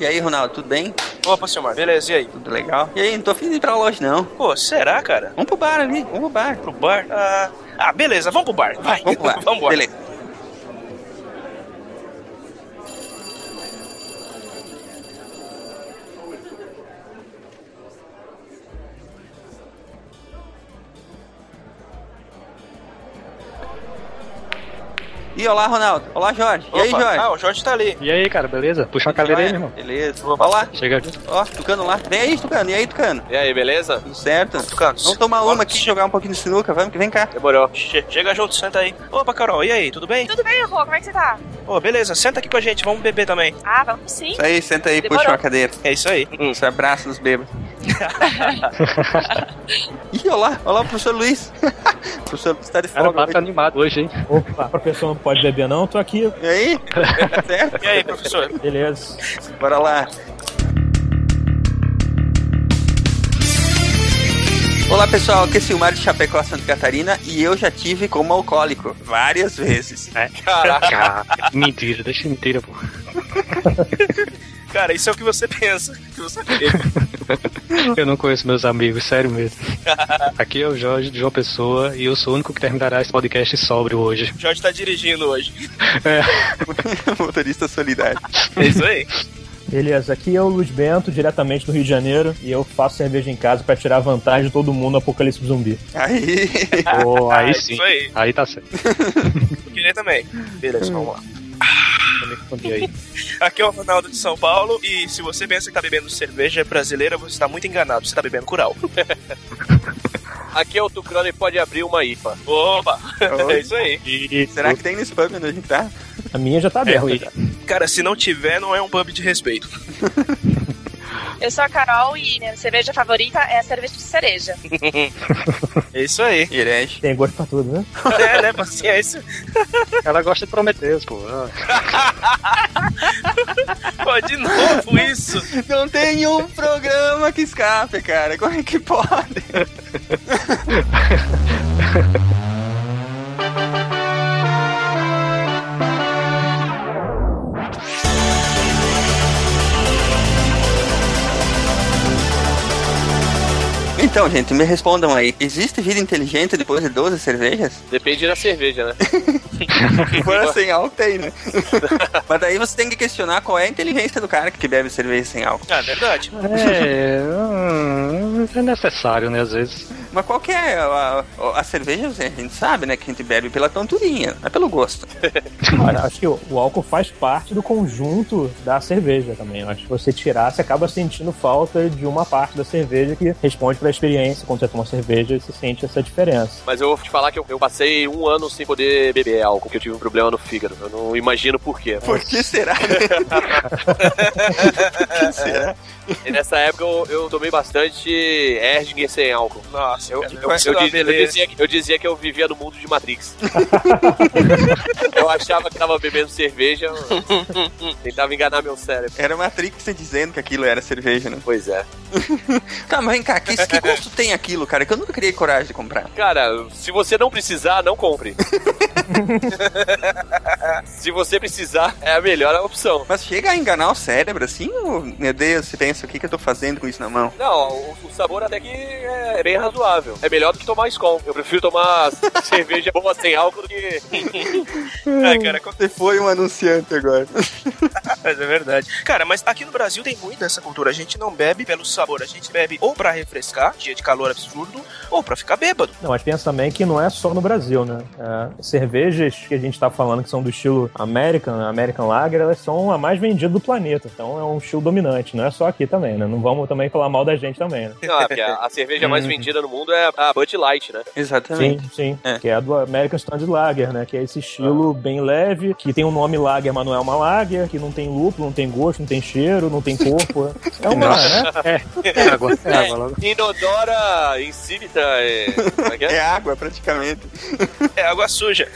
E aí, Ronaldo, tudo bem? Opa, seu Mar, beleza, e aí? Tudo legal? E aí, não tô afim de ir pra loja, não. Pô, será, cara? Vamos pro bar ali, vamos pro bar. Pro bar? Ah, ah beleza, vamos pro bar. Vai, Vamos pro bar. vamos embora. Beleza. E olá, Ronaldo. Olá, Jorge. E aí, Opa, Jorge? Ah, o Jorge tá ali. E aí, cara, beleza? Puxa uma cadeira aí, meu irmão. Beleza. Olá. Chega aqui. Ó, Tucano lá. Vem aí, Tucano. E aí, Tucano? E aí, beleza? Tudo certo? Tucano, Vamos tomar uma aqui jogar um pouquinho de sinuca. Vamos, que vem cá. Demorou. Che- Chega junto, senta aí. Opa, Carol, e aí, tudo bem? Tudo bem, Rô? Como é que você tá? Pô, beleza, senta aqui com a gente, vamos beber também. Ah, vamos sim. Isso aí, senta aí, Demorou. puxa uma cadeira. É isso aí. Se abraça nos bêbados. Ih, olá, olá, professor Luiz. o professor Luiz tá de Cara, o folga. papo tá animado hoje, hein? Opa, professor não pode beber não, tô aqui, E aí? certo? E aí, professor? beleza. Bora lá. Olá pessoal, aqui é Silmar de Chapecó, Santa Catarina e eu já tive como alcoólico várias vezes. Caraca. Cara, mentira, deixa de mentira, pô. Cara, isso é o que você pensa. Que você. Eu não conheço meus amigos, sério mesmo. Aqui é o Jorge de João Pessoa e eu sou o único que terminará esse podcast sóbrio hoje. O Jorge tá dirigindo hoje. É, Motorista solidário. É isso aí. Beleza, aqui é o Luiz Bento, diretamente do Rio de Janeiro, e eu faço cerveja em casa pra tirar vantagem de todo mundo no apocalipse zumbi. Aí. pô, aí Ah, sim. Isso aí. Aí tá certo. Eu queria também. Beleza, vamos lá. Aí. Aqui é o Ronaldo de São Paulo e se você pensa que tá bebendo cerveja brasileira, você tá muito enganado. Você tá bebendo Cural. Aqui é o Tucano e pode abrir uma IPA. Opa! Oi. É isso aí. E Será que tem nesse pub onde a gente tá? A minha já tá aberta. cara. Cara, se não tiver, não é um pub de respeito. Eu sou a Carol e minha cerveja favorita é a cerveja de cereja. É isso aí. Herege. Tem gosto pra tudo, né? É, né? Paciência. ela gosta de Prometeus, pô. Pô, de novo isso. Não tem um programa que escape, cara. Como é que pode? Então, gente, me respondam aí. Existe vida inteligente depois de 12 cervejas? Depende da cerveja, né? Se for sem álcool, tem, né? Mas daí você tem que questionar qual é a inteligência do cara que bebe cerveja sem álcool. Ah, verdade. É, hum, é necessário, né, às vezes. Mas qual que é a, a, a cerveja? A gente sabe, né, que a gente bebe pela tonturinha, não é pelo gosto. Olha, acho que o, o álcool faz parte do conjunto da cerveja também. Eu acho que você tirar, você acaba sentindo falta de uma parte da cerveja que responde pela experiência. Quando você toma cerveja, você sente essa diferença. Mas eu vou te falar que eu, eu passei um ano sem poder beber álcool, porque eu tive um problema no fígado. Eu não imagino por quê. Por que será? Por que será? E nessa época eu, eu tomei bastante Erdinger sem álcool. Nossa, Eu, cara, eu, eu, eu, uma diz- eu dizia, que- eu dizia que eu vivia no mundo de Matrix. eu achava que tava bebendo cerveja, eu tentava enganar meu cérebro. Era Matrix dizendo que aquilo era cerveja, né? Pois é. Tá, mas vem cá, que, que gosto tem aquilo, cara? Que eu nunca criei coragem de comprar. Cara, se você não precisar, não compre. se você precisar, é a melhor opção. Mas chega a enganar o cérebro assim, ou, meu Deus, você pensa, o que, que eu tô fazendo com isso na mão? Não, o, o sabor até que é bem razoável. É melhor do que tomar Skol. Eu prefiro tomar cerveja boa sem álcool do que. Ai, cara, Você foi um anunciante agora. mas é verdade. Cara, mas aqui no Brasil tem muito essa cultura. A gente não bebe pelo sabor, a gente bebe ou pra refrescar, dia de calor absurdo, ou pra ficar bêbado. Não, mas pensa também que não é só no Brasil, né? É, cervejas que a gente tá falando que são do estilo American, American Lager, elas são a mais vendida do planeta. Então é um estilo dominante, não é só aqui também, né? Não vamos também falar mal da gente também, né? Não, é a, a cerveja mais vendida no mundo é a Bud Light, né? Exatamente. Sim, sim. É. Que é a do American Standard Lager, né? Que é esse estilo bem leve, que tem um nome Lager, mas não é uma Lager, que não tem lúpulo, não tem gosto, não tem cheiro, não tem corpo. É uma, né? É água, é água logo. Inodora, insípida, é... É é? É água, praticamente. É água suja.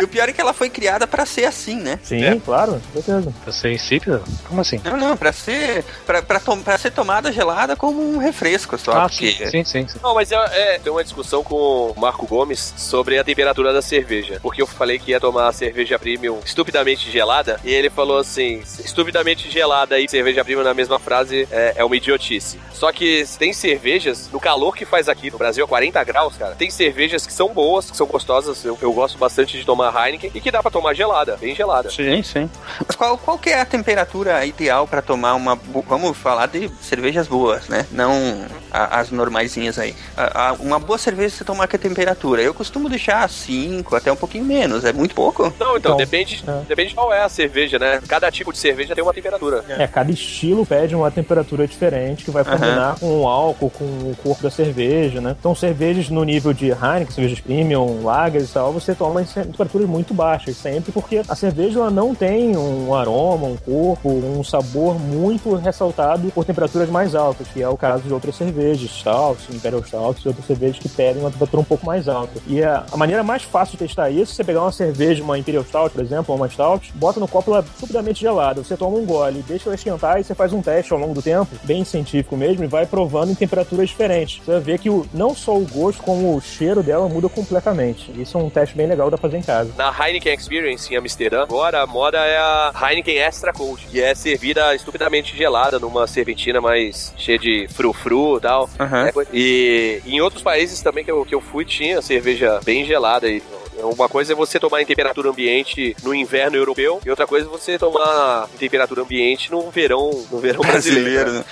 E o pior é que ela foi criada pra ser assim, né? Sim, É. claro, com certeza. Você é insípida? Como assim? Não, não, pra ser. Pra, pra, tom- pra ser tomada gelada como um refresco só. Ah, porque- sim, sim, sim. sim. Não, mas é, é, tem uma discussão com o Marco Gomes sobre a temperatura da cerveja. Porque eu falei que ia tomar cerveja cerveja premium estupidamente gelada. E ele falou assim: estupidamente gelada e cerveja premium na mesma frase é, é uma idiotice. Só que tem cervejas, no calor que faz aqui no Brasil, a 40 graus, cara, tem cervejas que são boas, que são gostosas. Eu, eu gosto bastante de tomar Heineken e que dá pra tomar gelada, bem gelada. Sim, sim. Mas qual, qual que é a temperatura ideal pra tomar uma. Vamos falar de cervejas boas, né? Não a- as normaisinhas aí. A- a- uma boa cerveja você tomar que temperatura? Eu costumo deixar 5, até um pouquinho menos. É muito pouco? Não, então, Então, depende, é. depende de qual é a cerveja, né? Cada tipo de cerveja tem uma temperatura. É, cada estilo pede uma temperatura diferente que vai combinar com o álcool, com o corpo da cerveja, né? Então, cervejas no nível de Heineken, cervejas premium, lagers e tal, você toma em temperaturas muito baixas sempre, porque a cerveja ela não tem um aroma, um corpo, um sabor muito ressaltado por temperaturas mais altas, que é o caso de outras cervejas, Stout, Imperial Stout e outras cervejas que pedem uma temperatura um pouco mais alta. E a, a maneira mais fácil de testar isso, é você pegar uma cerveja, uma Imperial Stout, por exemplo, ou uma Stout, bota no copo ela subidamente gelada, você toma um gole, deixa ela esquentar e você faz um teste ao longo do tempo, bem científico mesmo, e vai provando em temperaturas diferentes. Você vai ver que o, não só o gosto, como o cheiro dela muda completamente. Isso é um teste bem legal pra fazer em casa. Na Heineken Experience em Amsterdã, agora a moda é a Heineken Extra Cold, que é servida estupidamente gelada numa serpentina mais cheia de frufru e tal. Aham. É, E em outros países também que eu, que eu fui tinha cerveja bem gelada. E uma coisa é você tomar em temperatura ambiente no inverno europeu e outra coisa é você tomar em temperatura ambiente no verão, no verão brasileiro. Brasileiro, né?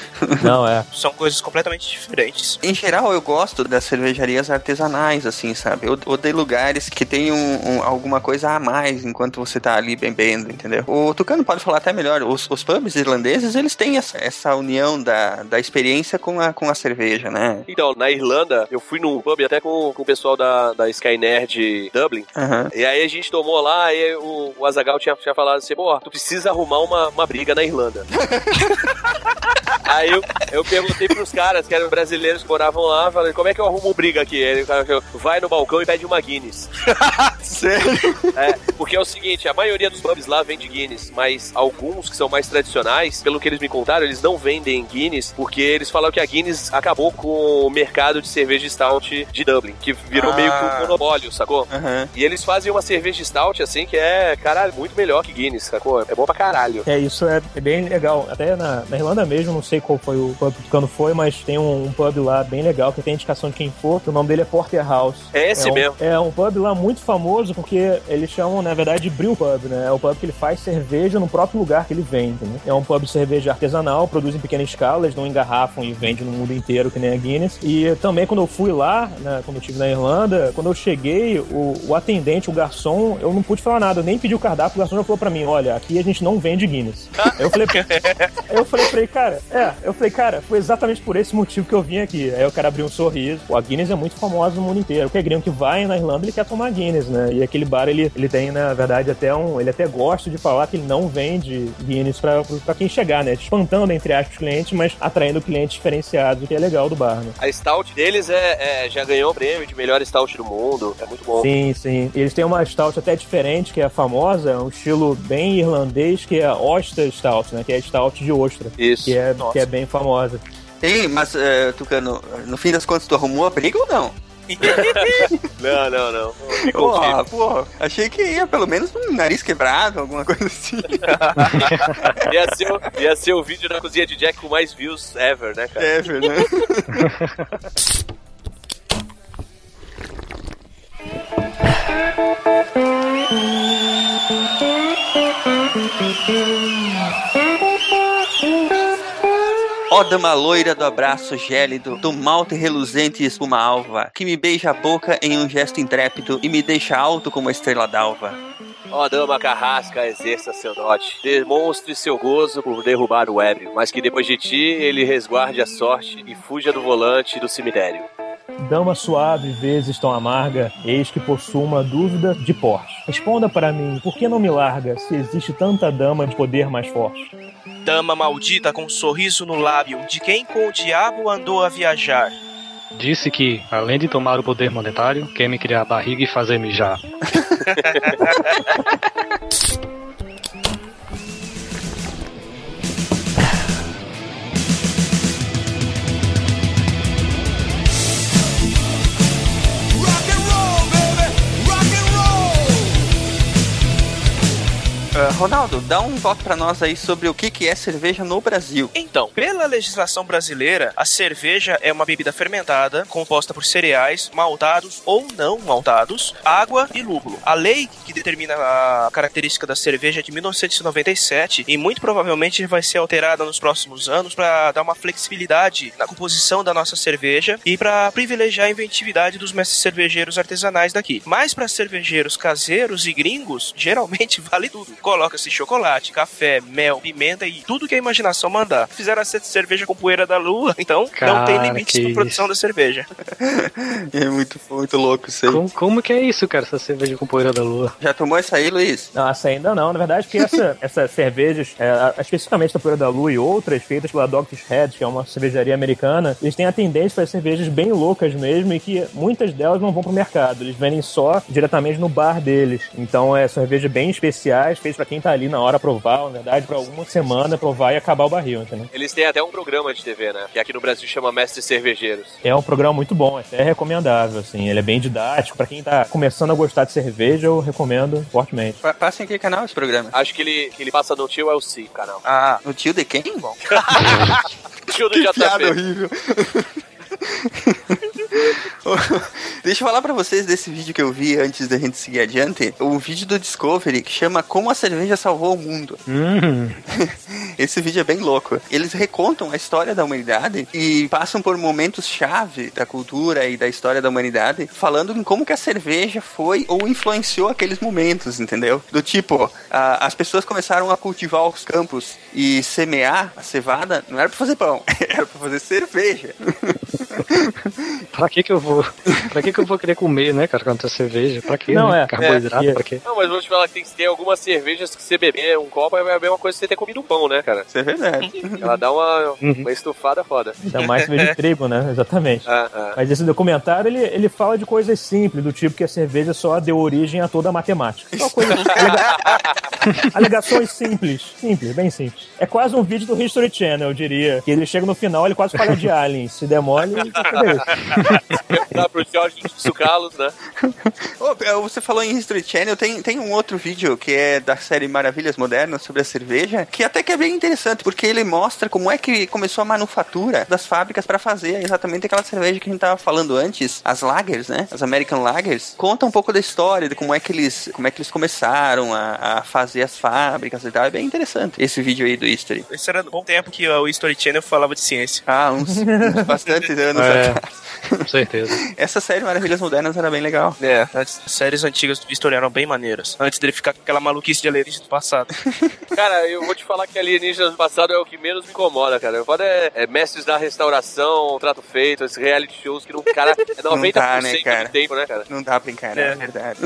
Não, é. São coisas completamente diferentes. Em geral, eu gosto das cervejarias artesanais, assim, sabe? Ou de lugares que tem um, um- alguma coisa a mais enquanto você tá ali bebendo, entendeu? O Tucano pode falar até melhor. Os, os pubs irlandeses, eles têm essa, essa união da, da experiência com a, com a cerveja, né? Então, na Irlanda, eu fui num pub até com, com o pessoal da, da Skynerd Dublin. Aham. E aí a gente tomou lá e o, o Azagal tinha, tinha falado assim, pô, tu precisa arrumar uma, uma briga na Irlanda. aí eu, eu perguntei pros caras, que eram brasileiros que moravam lá, falei, como é que eu arrumo briga aqui? Aí o cara falou, vai no balcão e pede uma Guinness. Sério? É, porque é o seguinte, a maioria dos pubs lá vende Guinness, mas alguns que são mais tradicionais, pelo que eles me contaram, eles não vendem Guinness, porque eles falaram que a Guinness acabou com o mercado de cerveja stout de Dublin, que virou Ah. meio que um monopólio, sacou? E eles fazem uma cerveja stout, assim, que é, caralho, muito melhor que Guinness, sacou? É bom pra caralho. É, isso é, é bem legal. Até na, na Irlanda mesmo, não sei qual foi o pub que o Tucano foi, mas tem um, um pub lá bem legal que tem indicação de quem for. que O nome dele é Porterhouse. É esse é um, mesmo. É um pub lá muito famoso porque eles chamam, na verdade, de brew pub, né? É o pub que ele faz cerveja no próprio lugar que ele vende, né? É um pub de cerveja artesanal, produz em pequena escala, eles não engarrafam e vende no mundo inteiro que nem a Guinness. E também quando eu fui lá, né, quando eu estive na Irlanda, quando eu cheguei, o, o atendente, o garçom, eu não pude falar nada, eu nem pedi o cardápio, o garçom já falou pra mim, olha, aqui a gente não vende Guinness. Eu falei, eu falei pra ele, cara, é, eu falei, cara, foi exatamente por esse motivo que eu vim aqui. Aí o cara abriu um sorriso. A Guinness é muito famosa no mundo inteiro. Qualquer gringo que vai na Irlanda, ele quer tomar Guinness, né? E aquele bar, ele, ele tem, na verdade, até um. Ele até gosta de falar que ele não vende Guinness pra, pra quem chegar, né? Espantando, entre aspas, os clientes, mas atraindo clientes diferenciados, o que é legal do bar, né? A stout deles é, é- já ganhou o prêmio de melhor stout do mundo. É muito bom. Sim, sim. Eles têm uma stout até diferente, que é famosa, é um estilo bem irlandês, que é a Oyster Stout, né? Que é a stout de ostra. Isso. Que é, Nossa. que é bem famosa. Ei, mas, eh, Tucano, no fim das contas, tu arrumou a briga ou não? Não, não, não. Porra, porra, achei que ia pelo menos um nariz quebrado, alguma coisa assim. Ia ser, o- ia ser o vídeo da cozinha de Jack com mais views ever, né, cara? É, né? Ó dama loira do abraço gélido, do malte reluzente e espuma alva, que me beija a boca em um gesto intrépido e me deixa alto como a estrela d'alva. Ó, dama carrasca, exerça seu dote. Demonstre seu gozo por derrubar o ébrio, mas que depois de ti ele resguarde a sorte e fuja do volante do cemitério. Dama suave, vezes tão amarga, eis que possuo uma dúvida de porte. Responda para mim, por que não me larga se existe tanta dama de poder mais forte? Dama maldita com um sorriso no lábio, de quem com o diabo andou a viajar. Disse que, além de tomar o poder monetário, quer me criar a barriga e fazer mijar. Uh, Ronaldo, dá um toque pra nós aí sobre o que, que é cerveja no Brasil. Então, pela legislação brasileira, a cerveja é uma bebida fermentada, composta por cereais, maltados ou não maltados, água e lúpulo. A lei que determina a característica da cerveja é de 1997 e muito provavelmente vai ser alterada nos próximos anos para dar uma flexibilidade na composição da nossa cerveja e para privilegiar a inventividade dos mestres cervejeiros artesanais daqui. Mas para cervejeiros caseiros e gringos, geralmente vale tudo. Coloca-se chocolate, café, mel, pimenta e tudo que a imaginação mandar. Fizeram essa cerveja com poeira da lua, então não tem Cara, limite que na produção isso. da cerveja. É muito, muito louco isso aí. Como, como que é isso, cara, essa cerveja com poeira da lua? Já tomou essa aí, Luiz? Não, essa ainda não. Na verdade, que essa, essas cervejas, é, a- especificamente da Poeira da Lua e outras feitas pela Doctor's Head, que é uma cervejaria americana, eles têm a tendência para cervejas bem loucas mesmo e que muitas delas não vão pro mercado. Eles vendem só diretamente no bar deles. Então, é cervejas bem especiais, feitas para quem tá ali na hora provar, na verdade, para alguma semana provar e acabar o barril, entendeu? Eles têm até um programa de TV, né? Que aqui no Brasil chama Mestres Cervejeiros. É um programa muito bom, até recomendável, assim. Ele é bem didático. Para quem tá começando a gostar de cerveja, eu recomendo fortemente. Pa- Passa em que canal esse programa? Acho que ele, que ele passa no tio é o C, canal. Ah, No tio de quem? Bom, Tio do que piada JP. horrível. Deixa eu falar pra vocês desse vídeo que eu vi antes da gente seguir adiante. Um vídeo do Discovery que chama Como a Cerveja Salvou o Mundo. Hum, Esse vídeo é bem louco. Eles recontam a história da humanidade e passam por momentos-chave da cultura e da história da humanidade, falando em como que a cerveja foi ou influenciou aqueles momentos, entendeu? Do tipo, a- as pessoas começaram a cultivar os campos e semear a cevada, não era pra fazer pão, era pra fazer cerveja. pra que que eu vou... Pra que que eu vou querer comer, né, cara, quando tem cerveja? Pra quê, Não, né? é, Carboidrato, é, pra quê? Não, mas vou te falar que tem, tem algumas cervejas que você beber um copo é a mesma coisa que você ter comido um pão, né, cara? Isso é verdade. Ela dá uma, Uhum. uma estufada foda. Ainda mais cerveja de trigo, né? Exatamente. Ah, ah. Mas esse documentário, ele, ele fala de coisas simples, do tipo que a cerveja só deu origem a toda a matemática. Só alega- Alegações simples. Simples, bem simples. É quase um vídeo do History Channel, eu diria. Que ele chega no final, ele quase fala de aliens. Se demole? Dá pro Jorge Sucalos, né? É, você falou em History Channel, tem, tem um outro vídeo que é da série Maravilhas Modernas sobre a cerveja, que até que é bem interessante, porque ele mostra como é que começou a manufatura das fábricas para fazer exatamente aquela cerveja que a gente tava falando antes, as lagers, né? As American Lagers. Conta um pouco da história, de como é que eles, como é que eles começaram a, a fazer as fábricas e tal. É bem interessante esse vídeo aí do History. esse era um bom tempo que o History Channel falava de ciência. Ah, uns, uns bastantes anos É. atrás. Com certeza. Essa série Maravilhas Modernas era bem legal. É, as séries antigas do History eram bem maneiras. Antes dele ficar com aquela maluquice de alienígena do passado. Cara, eu vou te falar que alienígenas do passado é o que menos me incomoda, cara. O foda é, é mestres da restauração, trato feito, esses reality shows que não, cara, é 90% dá, né, cara? do tempo, né, cara? Não dá pra encarar, é, É. verdade.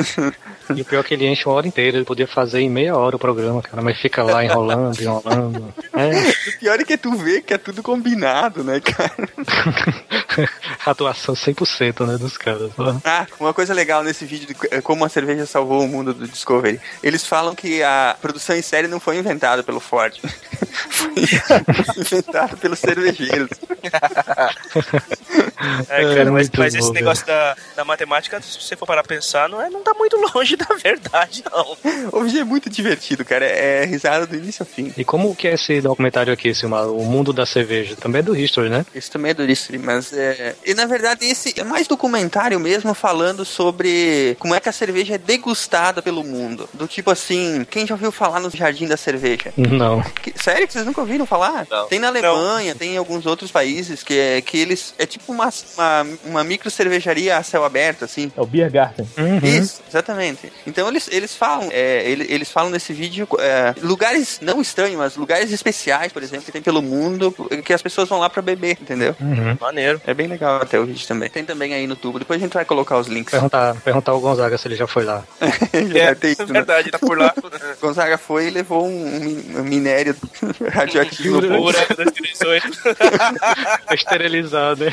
E o pior é que ele enche uma hora inteira. Ele podia fazer em meia hora o programa, cara. Mas fica lá enrolando, enrolando. É. O pior é que tu vê que é tudo combinado, né, cara? Atuação 100%, né, dos caras. ó. Ah, uma coisa legal nesse vídeo de eh, como a cerveja salvou o mundo do Discovery. Eles falam que a produção em série não foi inventada pelo Ford. Foi inventada pelos cervejeiros. É, É, cara, mas, muito mas bom, esse negócio da, da matemática, se você for parar pra pensar, não, é, não tá muito longe da verdade, não. O vídeo é muito divertido, cara. É risada do início ao fim. E como que é esse documentário aqui, Silmar? O Mundo da Cerveja? Também é do History, né? Isso também é do History, mas é. E na verdade, esse é mais documentário mesmo falando sobre como é que a cerveja é degustada pelo mundo. Do tipo assim, quem já ouviu falar no Jardim da Cerveja? Não. Que- sério que vocês nunca ouviram falar? Não. Tem na Alemanha, tem em alguns outros países que é que eles. É tipo uma, uma, uma micro cervejaria a céu aberto, assim. É o Beer Garden. Uhum. Isso, exatamente. Então eles, eles falam, é, ele- eles, falam nesse vídeo é, lugares não estranhos, mas lugares especiais, por exemplo, que tem pelo mundo, que as pessoas vão lá pra beber, entendeu? Uhum. Maneiro. É bem legal até o vídeo também. Tem também aí no tubo. Depois a gente vai colocar os links. Perguntar, perguntar ao Gonzaga se ele já foi lá. Já É, tem é isso, né? verdade, tá por lá. Gonzaga foi e levou um, um minério radioativo no buraco das direções. Esterilizado, né?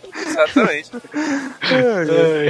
Exatamente.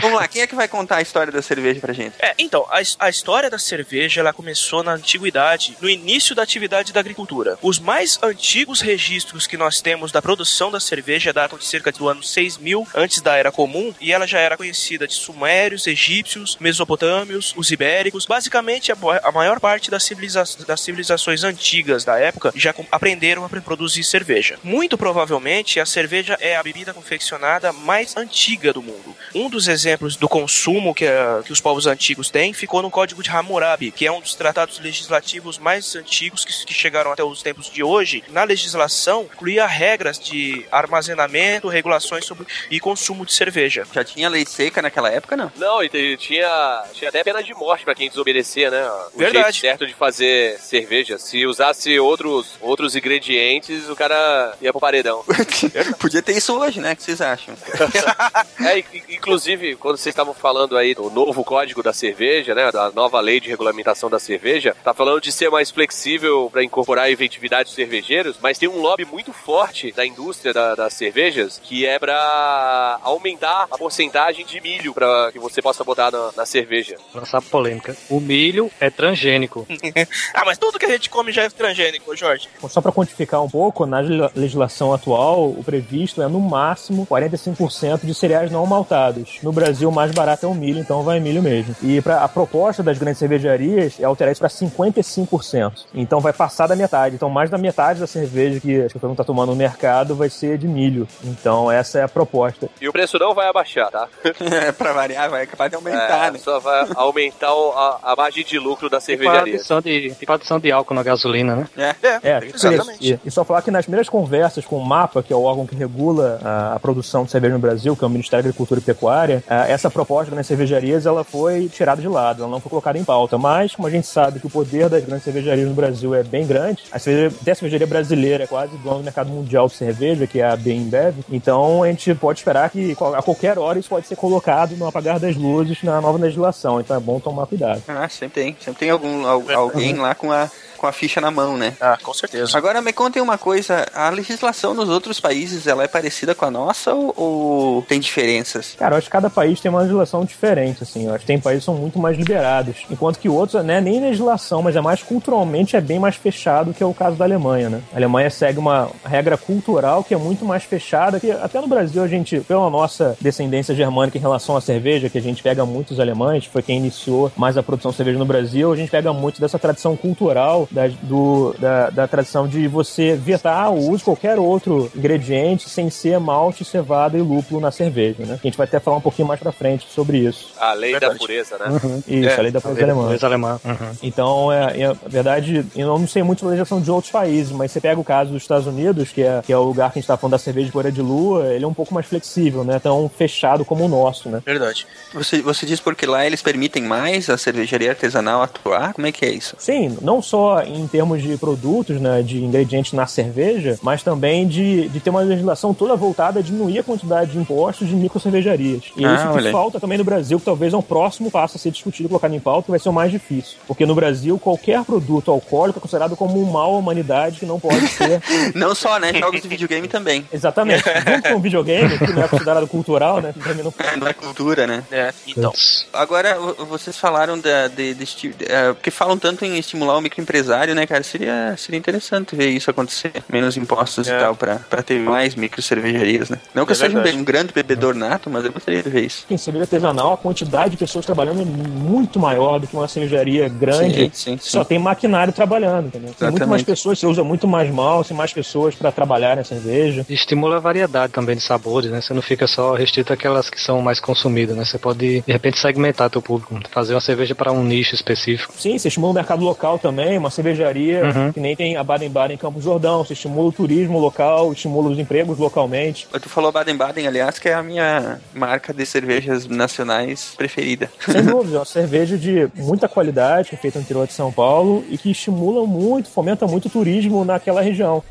Vamos lá, quem é que vai contar a história da cerveja pra gente? É, então, a, a história da cerveja ela começou na antiguidade, no início da atividade da agricultura. Os mais antigos registros que nós temos da produção da cerveja datam de cerca do ano 6000 antes da Era Comum e ela já era conhecida de sumérios, egípcios, mesopotâmios, os ibéricos. Basicamente, a, a maior parte das, civiliza das civilizações antigas da época já aprenderam a produzir cerveja. Muito provavelmente, a cerveja é a bebida confeccionada mais antiga do mundo. Um dos exemplos do consumo que, a, que os povos antigos têm ficou no Código de Hammurabi, que é um dos tratados legislativos mais antigos que, que chegaram até os tempos de hoje. Na legislação, incluía regras de armazenamento, regulações sobre e consumo de cerveja. Já tinha lei seca naquela época, não? Não, e tinha, tinha até pena de morte para quem desobedecer, né? O Verdade. jeito certo de fazer cerveja. Se usasse outros, outros ingredientes, o cara ia pro paredão. Podia ter isso hoje, né? O que vocês acham? é, inclusive, quando vocês estavam falando aí do novo código da cerveja, né? Da nova lei de regulamentação da cerveja, tá falando de ser mais flexível para incorporar a inventividade dos cervejeiros, mas tem um lobby muito forte da indústria da, das cervejas que é para aumentar a porcentagem de milho para que você possa botar na, na cerveja. Lançar polêmica. O milho é transgênico. ah, mas tudo que a gente come já é transgênico, Jorge. Só para quantificar um pouco, na legislação atual, o previsto é no máximo 45% de cereais não maltados. No Brasil, o mais barato é o milho, então vai milho mesmo. E pra, a proposta das grandes cervejarias é alterar isso para 55%. Então vai passar da metade. Então mais da metade da cerveja que todo mundo está tomando no mercado vai ser de milho. Então essa é a proposta. E o preço não vai abaixar, tá? é, pra variar, vai acabar de aumentar, é, né? Só vai aumentar a, a margem de lucro da cervejaria. Tem de, tem de álcool na gasolina, né? É, é, é exatamente. E, e, só falar que nas primeiras conversas com o MAPA, que é o órgão que regula a, a produção de cerveja no Brasil, que é o Ministério da Agricultura e Pecuária, a, essa proposta nas cervejarias ela foi tirada de lado, ela não foi colocada em pauta. Mas, como a gente sabe que o poder das grandes cervejarias no Brasil é bem grande, a cerveja, até a cervejaria brasileira é quase dona do mercado mundial de cerveja, que é a Bembev, então a gente pode esperar que a qualquer hora isso pode ser colocado no apagar das luzes na nova legislação, então é bom tomar cuidado. Ah, sempre tem. Sempre tem algum, alguém lá com a com a ficha na mão, né? Ah, com certeza. Agora me contem uma coisa, a legislação nos outros países, ela é parecida com a nossa ou, ou tem diferenças? Cara, eu acho que cada país tem uma legislação diferente, assim, eu acho que tem países que são muito mais liberados, enquanto que outros, né, nem legislação, mas é mais culturalmente é bem mais fechado, que é o caso da Alemanha, né? A Alemanha segue uma regra cultural que é muito mais fechada, que até no Brasil a gente, pela nossa descendência germânica em relação à cerveja, que a gente pega muitos alemães, foi quem iniciou mais a produção de cerveja no Brasil, a gente pega muito dessa tradição cultural da, do, da, da tradição de você vetar o uso de qualquer outro ingrediente sem ser malte, cevada e lúpulo na cerveja, né? A gente vai até falar um pouquinho mais pra frente sobre isso. A lei Verdade. da pureza, né? Uhum. Isso, é. a lei da pureza alemã. Pureza alemã. Uhum. Então, é, é, na verdade, eu não sei muito da legislação de outros países, mas você pega o caso dos Estados Unidos, que é, que é o lugar que a gente tá falando da cerveja de poeira de lua, ele é um pouco mais flexível, né? Tão fechado como o nosso, né? Verdade. Você, você diz porque lá eles permitem mais a cervejaria artesanal atuar? Como é que é isso? Sim, não só em termos de produtos, né, de ingredientes na cerveja, mas também de, de ter uma legislação toda voltada a diminuir a quantidade de impostos de micro cervejarias. E ah, isso que olha. falta também no Brasil, que talvez é um próximo passo a ser discutido e colocado em pauta, que vai ser o mais difícil. Porque no Brasil, qualquer produto alcoólico é considerado como um mal à humanidade que não pode ser. não só, né? Jogos de videogame também. Exatamente. Junto com o videogame, que não é considerado cultural, né? Também não... não é cultura, né? É, então. Agora, vocês falaram da, de, de, de, de, é, porque falam tanto em estimular o microempresário, né, cara? Seria, seria interessante ver isso acontecer. Menos impostos é. e tal, pra, pra ter mais micro cervejarias, né? Não que é eu seja um, um, grande bebedor nato, mas eu gostaria de ver isso. Em cerveja artesanal, a quantidade de pessoas trabalhando é muito maior do que uma cervejaria grande. Sim, sim, sim. Só tem maquinário trabalhando, entendeu? Tem muito mais pessoas, você usa muito mais mal, tem mais pessoas para trabalhar na cerveja. Estimula a variedade também de sabores, né? Você não fica só restrito àquelas que são mais consumidas, né? Você pode, de repente, segmentar teu público, fazer uma cerveja para um nicho específico. Sim, você estimula o mercado local também, uma cervejaria uhum. que nem tem a Baden-Baden em Campos Jordão, você estimula o turismo local, estimula os empregos localmente. Tu falou Baden-Baden, aliás, que é a minha marca de cervejas nacionais preferida. Sem dúvida, é uma cerveja de muita qualidade, que é feita no interior de São Paulo e que estimula muito, fomenta muito o turismo naquela região.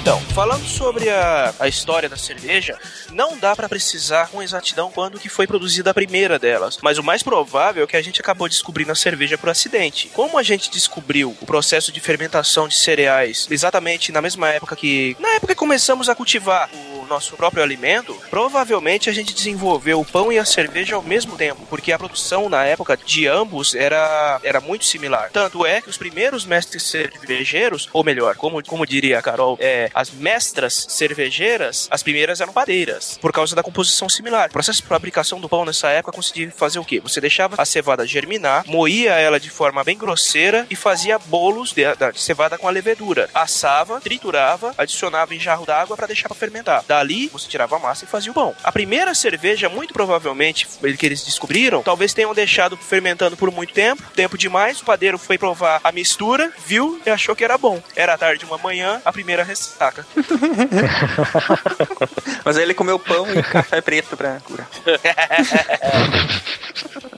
Então, falando sobre a, a história da cerveja, não dá pra precisar com exatidão quando que foi produzida a primeira delas, mas o mais provável é que a gente acabou descobrindo a cerveja por acidente. Como a gente descobriu o processo de fermentação de cereais exatamente na mesma época que na época que começamos a cultivar o nosso próprio alimento, provavelmente a gente desenvolveu o pão e a cerveja ao mesmo tempo, porque a produção na época de ambos era, era muito similar. Tanto é que os primeiros mestres cervejeiros, ou melhor, como, como diria a Carol, é, as mestras cervejeiras, as primeiras eram padeiras, por causa da composição similar. O processo de fabricação do pão nessa época consistia em fazer o quê? Você deixava a cevada germinar, moía ela de forma bem grosseira e fazia bolos de, de cevada com a levedura. Assava, triturava, adicionava em jarro d'água para deixar para fermentar. Dali, você tirava a massa e fazia o pão. A primeira cerveja, muito provavelmente, que eles descobriram, talvez tenham deixado fermentando por muito tempo, tempo demais, o padeiro foi provar a mistura, viu e achou que era bom. Era tarde uma manhã, a primeira ressaca. Mas aí ele comeu pão e café preto pra curar.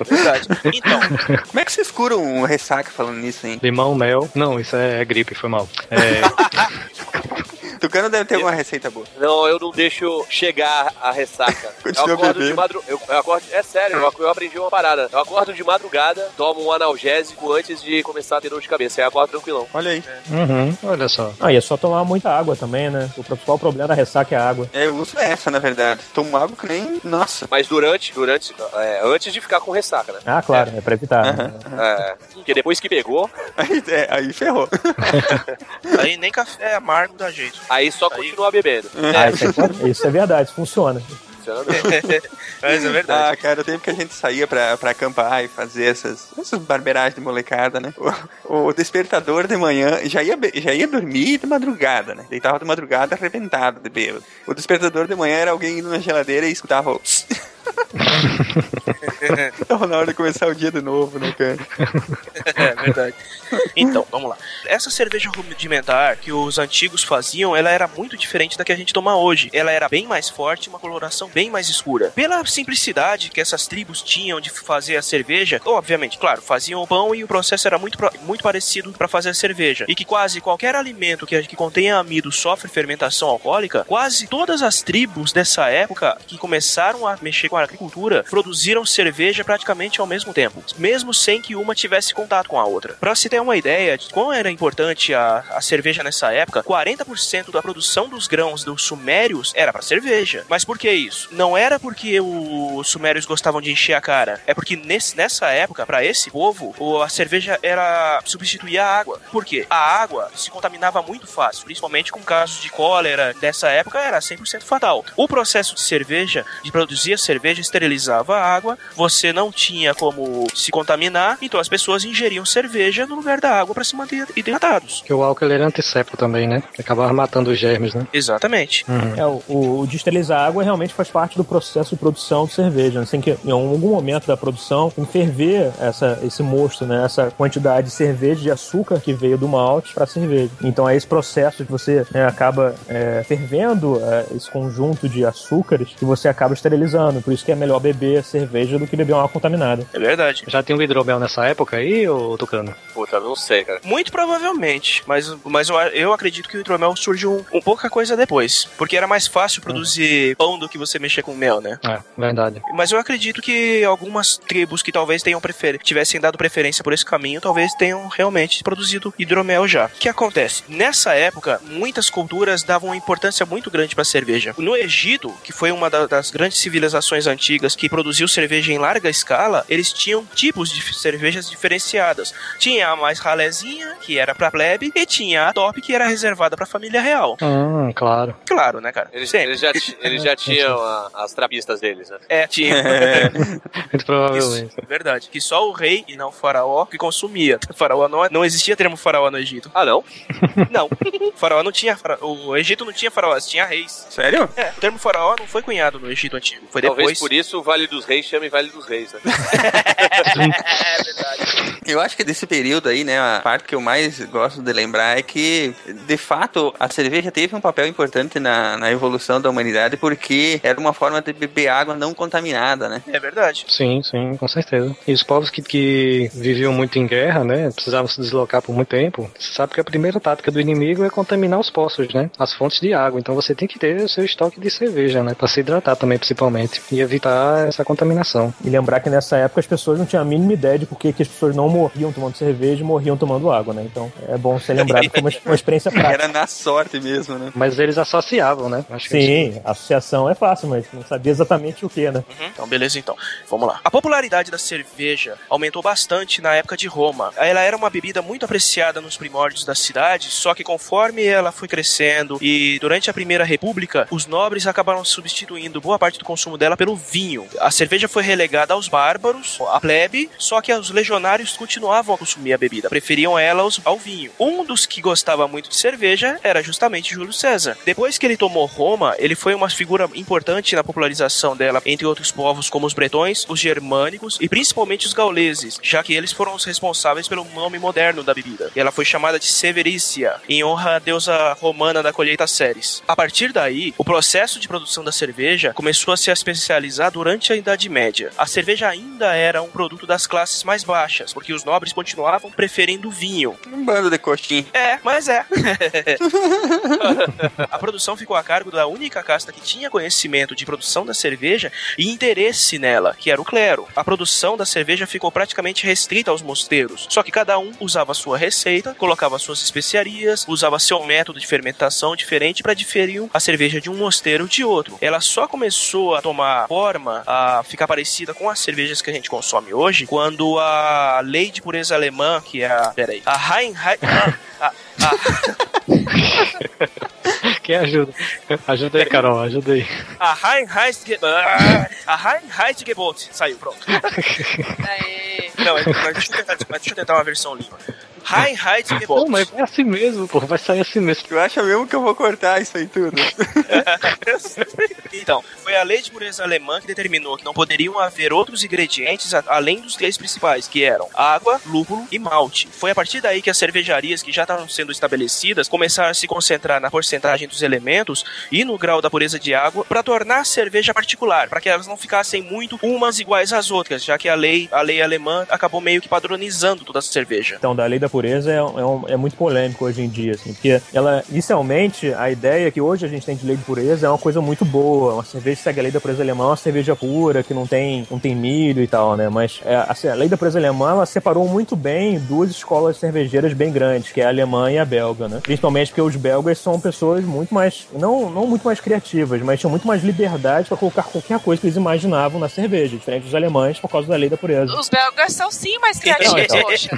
Verdade. Então, Como é que vocês curam um ressaca falando nisso, hein? Limão, mel. Não, isso é gripe, foi mal. É, Tucano deve ter uma receita boa. Não, eu não deixo chegar a ressaca. Continua eu acordo bebendo. de madrugada. Eu, eu acordo. É sério, eu, eu aprendi uma parada. Eu acordo de madrugada, tomo um analgésico antes de começar a ter dor de cabeça. Aí eu acordo tranquilão. Olha aí. uhum, olha só. Ah, e é só tomar muita água também, né? O principal problema da ressaca é a água. É, eu uso essa, na verdade. Tomo água que nem. Nossa. Mas durante, durante, é, antes de ficar com ressaca, né? Ah, claro, é, pra evitar. Aham. É, porque depois que pegou, Aí, é, aí ferrou. aí nem café amargo dá jeito. Aí só continua bebendo. Ah, isso, é, isso é verdade, isso funciona. Funciona mesmo. Mas é verdade. Ah, cara, o tempo que a gente saía pra, pra acampar e fazer essas, essas barberagens de molecada, né? O, o despertador de manhã já ia, já ia dormir de madrugada, né? Deitava de madrugada arrebentado de bêbado. O despertador de manhã era alguém indo na geladeira e escutava o... Tava na hora de começar o dia de novo, né, cara? É verdade. Então, vamos lá. Essa cerveja rudimentar que os antigos faziam, ela era muito diferente da que a gente toma hoje. Ela era bem mais forte, uma coloração bem mais escura. Pela simplicidade que essas tribos tinham de fazer a cerveja, obviamente, claro, faziam o pão e o processo era muito, muito parecido para fazer a cerveja. E que quase qualquer alimento que, que contenha amido sofre fermentação alcoólica, quase todas as tribos dessa época que começaram a mexer com a agricultura produziram cerveja praticamente ao mesmo tempo, mesmo sem que uma tivesse contato com a outra. Para se ter uma ideia de quão era importante a, a cerveja nessa época, 40% da produção dos grãos dos sumérios era para cerveja. Mas por que isso? Não era porque os sumérios gostavam de encher a cara, é porque nesse, nessa época, para esse povo, a cerveja era substituía a água. Por quê? A água se contaminava muito fácil, principalmente com casos de cólera dessa época, era 100% fatal. O processo de cerveja, de produzir a cerveja, esterilizava a água, você não tinha como se contaminar, então as pessoas ingeriam cerveja no lugar da água para se manter hidratados. Que o álcool ele era antisséptico também, né? Acabava matando os germes, né? Exatamente. Uhum. É, o, o, o de esterilizar água realmente faz parte do processo de produção de cerveja. Né? Tem que, em algum momento da produção, tem que ferver essa, esse mosto, né? essa quantidade de cerveja, de açúcar que veio do malte para cerveja. Então é esse processo que você né, acaba é, fervendo é, esse conjunto de açúcares que você acaba esterilizando. Por isso que é melhor beber cerveja do que beber uma contaminada. É verdade. Já tinha o hidromel nessa época aí, ô Tucano? Puta, não sei, cara. Muito provavelmente, mas, mas eu, eu acredito que o hidromel surgiu um, um pouca coisa depois, porque era mais fácil produzir pão do que você mexer com mel, né? É, verdade. Mas eu acredito que algumas tribos que talvez tenham prefer... tivessem dado preferência por esse caminho, talvez tenham realmente produzido hidromel já. O que acontece? Nessa época, muitas culturas davam uma importância muito grande para a cerveja. No Egito, que foi uma da- das grandes civilizações antigas que produziu cerveja em larga escala, eles tinham tipos de cervejas diferenciadas. Tinha a mais ralezinha, que era pra plebe, e tinha a top, que era reservada pra família real. Hum, claro. Claro, né, cara? Eles, eles já, eles já tinham a- as trapistas deles, né? É, tinha. Muito provavelmente. Isso, verdade. Que só o rei e não o faraó que consumia. Faraó não, não existia termo faraó no Egito. Ah, não? Não. faraó não tinha. fara- O Egito não tinha faraós, tinha reis. Sério? É, o termo faraó não foi cunhado no Egito antigo. Foi Talvez depois. Por isso o Vale dos Reis chame Vale dos Reis, né? É verdade. Eu acho que desse período aí, né, a parte que eu mais gosto de lembrar é que, de fato, a cerveja teve um papel importante na, na evolução da humanidade porque era uma forma de beber água não contaminada, né? É verdade. Sim, sim, com certeza. E os povos que, que viviam muito em guerra, né, precisavam se deslocar por muito tempo, você sabe que a primeira tática do inimigo é contaminar os poços, né, as fontes de água. Então você tem que ter o seu estoque de cerveja, né, para se hidratar também, principalmente, e evitar essa contaminação. E lembrar que nessa época as pessoas não tinham a mínima ideia de por que, as pessoas não morriam tomando cerveja e morriam tomando água, né? Então é bom ser lembrado como uma, uma experiência prática. Era na sorte mesmo, né? Mas eles associavam, né? Acho que Sim, associação é fácil, mas não sabia exatamente o que, né? Uhum. Então, beleza, então. Vamos lá. A popularidade da cerveja aumentou bastante na época de Roma. Ela era uma bebida muito apreciada nos primórdios da cidade, só que conforme ela foi crescendo e durante a Primeira República, os nobres acabaram substituindo boa parte do consumo dela pelo vinho. A cerveja foi relegada aos bárbaros, à plebe, só que os legionários continuavam a consumir a bebida, preferiam ela ao vinho. Um dos que gostava muito de cerveja era justamente Júlio César. Depois que ele tomou Roma, ele foi uma figura importante na popularização dela entre outros povos como os bretões, os germânicos e principalmente os gauleses, já que eles foram os responsáveis pelo nome moderno da bebida. E ela foi chamada de Severícia, em honra à deusa romana da colheita Ceres. A partir daí, o processo de produção da cerveja começou a se especializar durante a Idade Média. A cerveja ainda era um produto das classes mais baixas, porque os nobres continuavam preferindo vinho. Um bando de coxinha. É, mas é. a produção ficou a cargo da única casta que tinha conhecimento de produção da cerveja e interesse nela, que era o clero. A produção da cerveja ficou praticamente restrita aos mosteiros, só que cada um usava sua receita, colocava suas especiarias, usava seu método de fermentação diferente para diferir a cerveja de um mosteiro de outro. Ela só começou a tomar forma, a ficar parecida com as cervejas que a gente consome hoje, quando a lei de pureza alemã, que é a. Peraí. A Reinheit. A, a, Quem ajuda? Ajuda aí, Carol, ajuda aí. a Reinheitsge... A Reinheitsgebot saiu, pronto. Aê. Não, mas deixa eu tentar, mas deixa eu tentar uma versão limpa. Não, Reinheitsgebot. mas é assim mesmo, pô, vai sair assim mesmo. Tu acha mesmo que eu vou cortar isso aí tudo? Então, foi a lei de pureza alemã que determinou que não poderiam haver outros ingredientes além dos três principais, que eram água, lúpulo e malte. Foi a partir daí que as cervejarias que já estavam sendo estabelecidas começaram a se concentrar na porcentagem dos elementos e no grau da pureza de água para tornar a cerveja particular, para que elas não ficassem muito umas iguais às outras, já que a lei, a lei alemã acabou meio que padronizando toda a cerveja. Então, da lei da pureza é, um- é, um- é muito polêmico hoje em dia, assim, porque ela, inicialmente, a ideia que hoje a gente tem de lei de pureza é uma coisa muito boa, uma cerveja que segue a lei da pureza alemã, é uma cerveja pura, que não tem, não tem milho e tal, né, mas é, assim, a lei da pureza alemã, ela separou muito bem duas escolas cervejeiras bem grandes, que é a alemã e a belga, né, principalmente porque os belgas são pessoas muito mais, não, não muito mais criativas, mas tinham muito mais liberdade para colocar qualquer coisa que eles imaginavam na cerveja, diferente dos alemães por causa da lei da pureza. Os belgas são sim mais criativos, Não, então. poxa.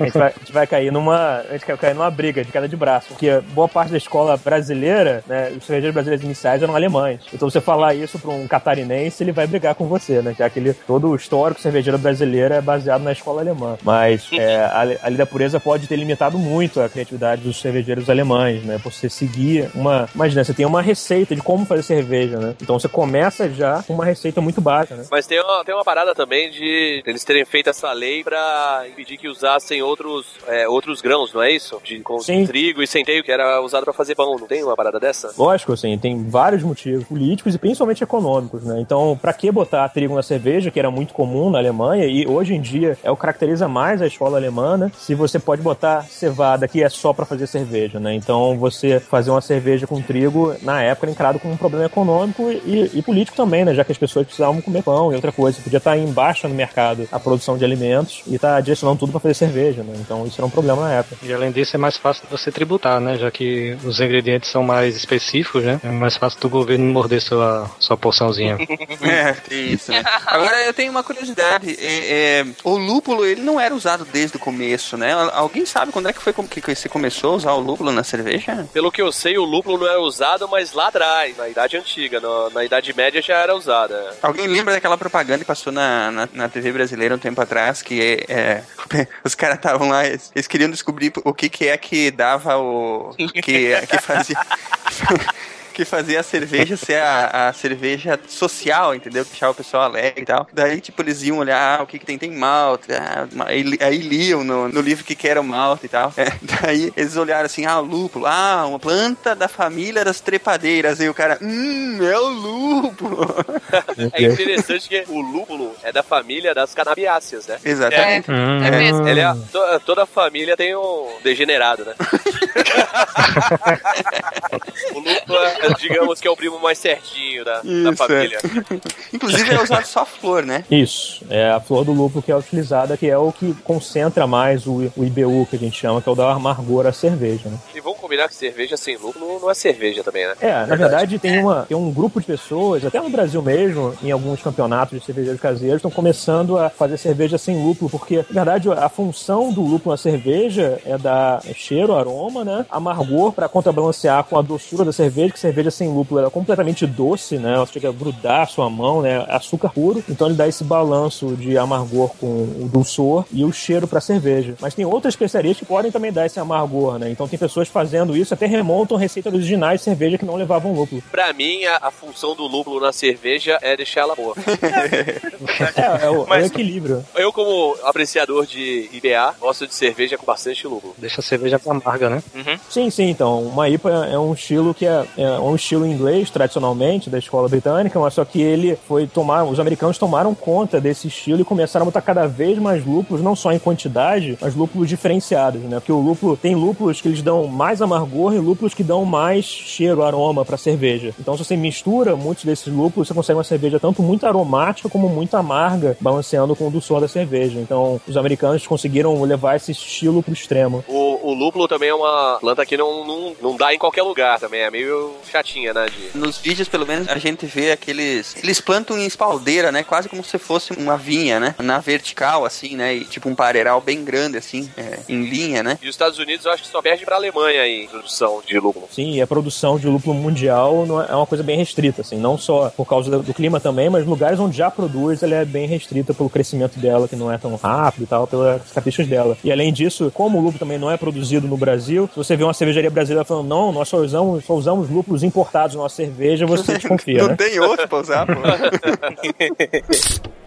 A gente, vai, a gente vai cair numa. A gente vai cair numa briga de queda de braço. Porque boa parte da escola brasileira, né? Os cervejeiros brasileiros iniciais eram alemães. Então você falar isso pra um catarinense, ele vai brigar com você, né? Já que ele, todo o histórico cervejeiro brasileiro é baseado na escola alemã. Mas é, a, a lei da pureza pode ter limitado muito a criatividade dos cervejeiros alemães, né? Por você seguir uma. Imagina, você tem uma receita de como fazer cerveja, né? Então você começa já com uma receita muito baixa, né? Mas tem uma, tem uma parada também de eles terem feito essa lei pra impedir que usassem outros, é, outros grãos, não é isso? De, com Sim. trigo e centeio, que era usado pra fazer pão, não tem uma parada dessa? Lógico, assim, tem vários motivos políticos e principalmente econômicos, né? Então, pra que botar trigo na cerveja, que era muito comum na Alemanha e hoje em dia é o que caracteriza mais a escola alemã, né? Se você pode botar cevada que é só pra fazer cerveja, né? Então, você fazer uma cerveja com trigo, na época, era encarado como um problema econômico e, e político também, né? Já que as pessoas precisavam comer pão e outra coisa. Podia estar em baixa no mercado a produção de alimentos e tá direcionando tudo pra fazer cerveja, né? Então, isso era um problema na época. E além disso é mais fácil de você tributar, né? Já que os ingredientes são mais específicos, né? É mais fácil do governo morder sua, sua porçãozinha. É, isso, né? Agora eu tenho uma curiosidade. É, é, o lúpulo, ele não era usado desde o começo, né? Alguém sabe quando é que foi que você começou a usar o lúpulo na cerveja? Pelo que eu sei, o lúpulo não era usado, mas lá atrás, na Idade Antiga, no- na Idade Média já era usada. Alguém lembra daquela propaganda que passou na, na, na TV brasileira um tempo atrás, que é, os caras estavam lá, eles, queriam descobrir o que, que é que dava o... que, que fazia... que fazia a cerveja ser a, a cerveja social, entendeu? Que deixava o pessoal alegre e tal. Daí, tipo, eles iam olhar ah, o que, que tem, tem malte. Ah, aí, aí liam no, no livro que, que era o malte e tal. É, daí eles olharam assim, ah, o lúpulo, ah, uma planta da família das trepadeiras. E o cara, hum, é o lúpulo. É interessante que o lúpulo é da família das canabiáceas, né? Exatamente. É mesmo. Ele é, to- toda a família tem um degenerado, né? o lúpulo, é, digamos que é o primo mais certinho da, da Isso, família. Inclusive é usado só flor, né? Isso, é a flor do lúpulo que é utilizada, que é o que concentra mais o, o IBU, que a gente chama, que é o da amargor à cerveja, né? E vamos combinar que cerveja sem lúpulo não é cerveja também, né? É, na verdade tem, uma, tem um grupo de pessoas, até no Brasil mesmo, em alguns campeonatos de cervejeiros caseiros, estão começando a fazer cerveja sem lúpulo, porque, na verdade, a função do lúpulo na cerveja é dar cheiro, aroma, né? Amargor para contrabalancear com a doçura da cerveja, que cerveja sem lúpulo ela é completamente doce, né? Ela chega a grudar a sua mão, né? Açúcar puro. Então ele dá esse balanço de amargor com o dulçor e o cheiro para cerveja. Mas tem outras especiarias que podem também dar esse amargor, né? Então tem pessoas fazendo isso, até remontam receitas originais de cerveja que não levavam lúpulo. Pra mim, a, a função do lúpulo na cerveja é deixar ela boa. É, é o, é Mas- o equilíbrio. Eu, como apreciador de IBA, gosto de cerveja com bastante lúpulo. Deixa a cerveja amarga, né? Sim, sim, então. Uma IPA é um estilo que é, é um estilo inglês, tradicionalmente, da escola britânica, mas só que ele foi tomar. Os americanos tomaram conta desse estilo e começaram a botar cada vez mais lúpulos, não só em quantidade, mas lúpulos diferenciados, né? Porque o lúpulo tem lúpulos que eles dão mais amargor e lúpulos que dão mais cheiro, aroma pra cerveja. Então, se você mistura muitos desses lúpulos, você consegue uma cerveja tanto muito aromática como muito amarga, balanceando com o dulçor da cerveja. Então, os americanos conseguiram levar esse estilo pro extremo. O, o lúpulo também é uma planta que não, não, não dá em qualquer lugar também. É meio chatinha, né? De... Nos vídeos, pelo menos, a gente vê aqueles. Eles plantam em espaldeira, né? Quase como se fosse uma vinha, né? Na vertical, assim, né? E tipo um pareiral bem grande, assim, é, em linha, né? E os Estados Unidos eu acho que só perde pra Alemanha em produção de lúpulo. Sim, e a produção de lúpulo mundial não é é uma coisa bem restrita, assim, não só por causa do, do clima também, mas lugares onde já produz, ela é bem restrita pelo crescimento dela, que não é tão rápido e tal, pelas caprichos dela. E além disso, como o lúpulo também não é produzido no Brasil, se você vê uma cervejaria brasileira falando, não, nós só usamos, só usamos lúpulos importados na nossa cerveja, você desconfia, Não né? tem outro pra usar, pô.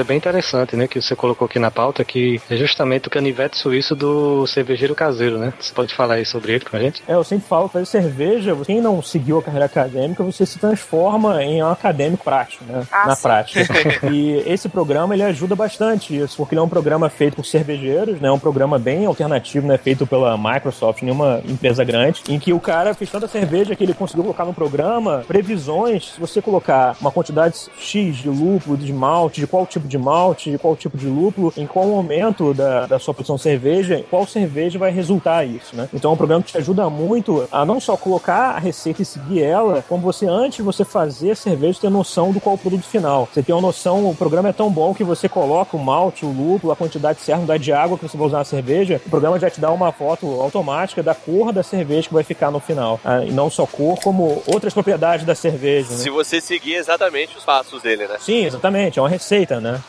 software bem interessante, né? Que você colocou aqui na pauta, que é justamente o canivete suíço do cervejeiro caseiro, né? Você pode falar aí sobre ele com a gente? É, eu sempre falo, fazer cerveja, quem não seguiu a carreira acadêmica, você se transforma em um acadêmico prático, né? Ah, Na sim. prática. e esse programa, ele ajuda bastante isso, porque ele é um programa feito por cervejeiros, né? É um programa bem alternativo, né? Feito pela Microsoft, nenhuma empresa grande, em que o cara fez tanta cerveja que ele conseguiu colocar no programa previsões, se você colocar uma quantidade X de lúpulo, de malte, de qual tipo de malte, de qual tipo de lúpulo, em qual momento da, da sua produção de cerveja, qual cerveja vai resultar isso, né? Então é um programa que te ajuda muito a não só colocar a receita e seguir ela, como você, antes de você fazer a cerveja, ter noção do qual é o produto final. Você tem uma noção, o programa é tão bom que você coloca o malte, o lúpulo, a quantidade certa, a quantidade de água que você vai usar na cerveja, o programa já te dá uma foto automática da cor da cerveja que vai ficar no final. Ah, e não só cor, como outras propriedades da cerveja, né? Se você seguir exatamente os passos dele, né? Sim, exatamente, é uma receita, né?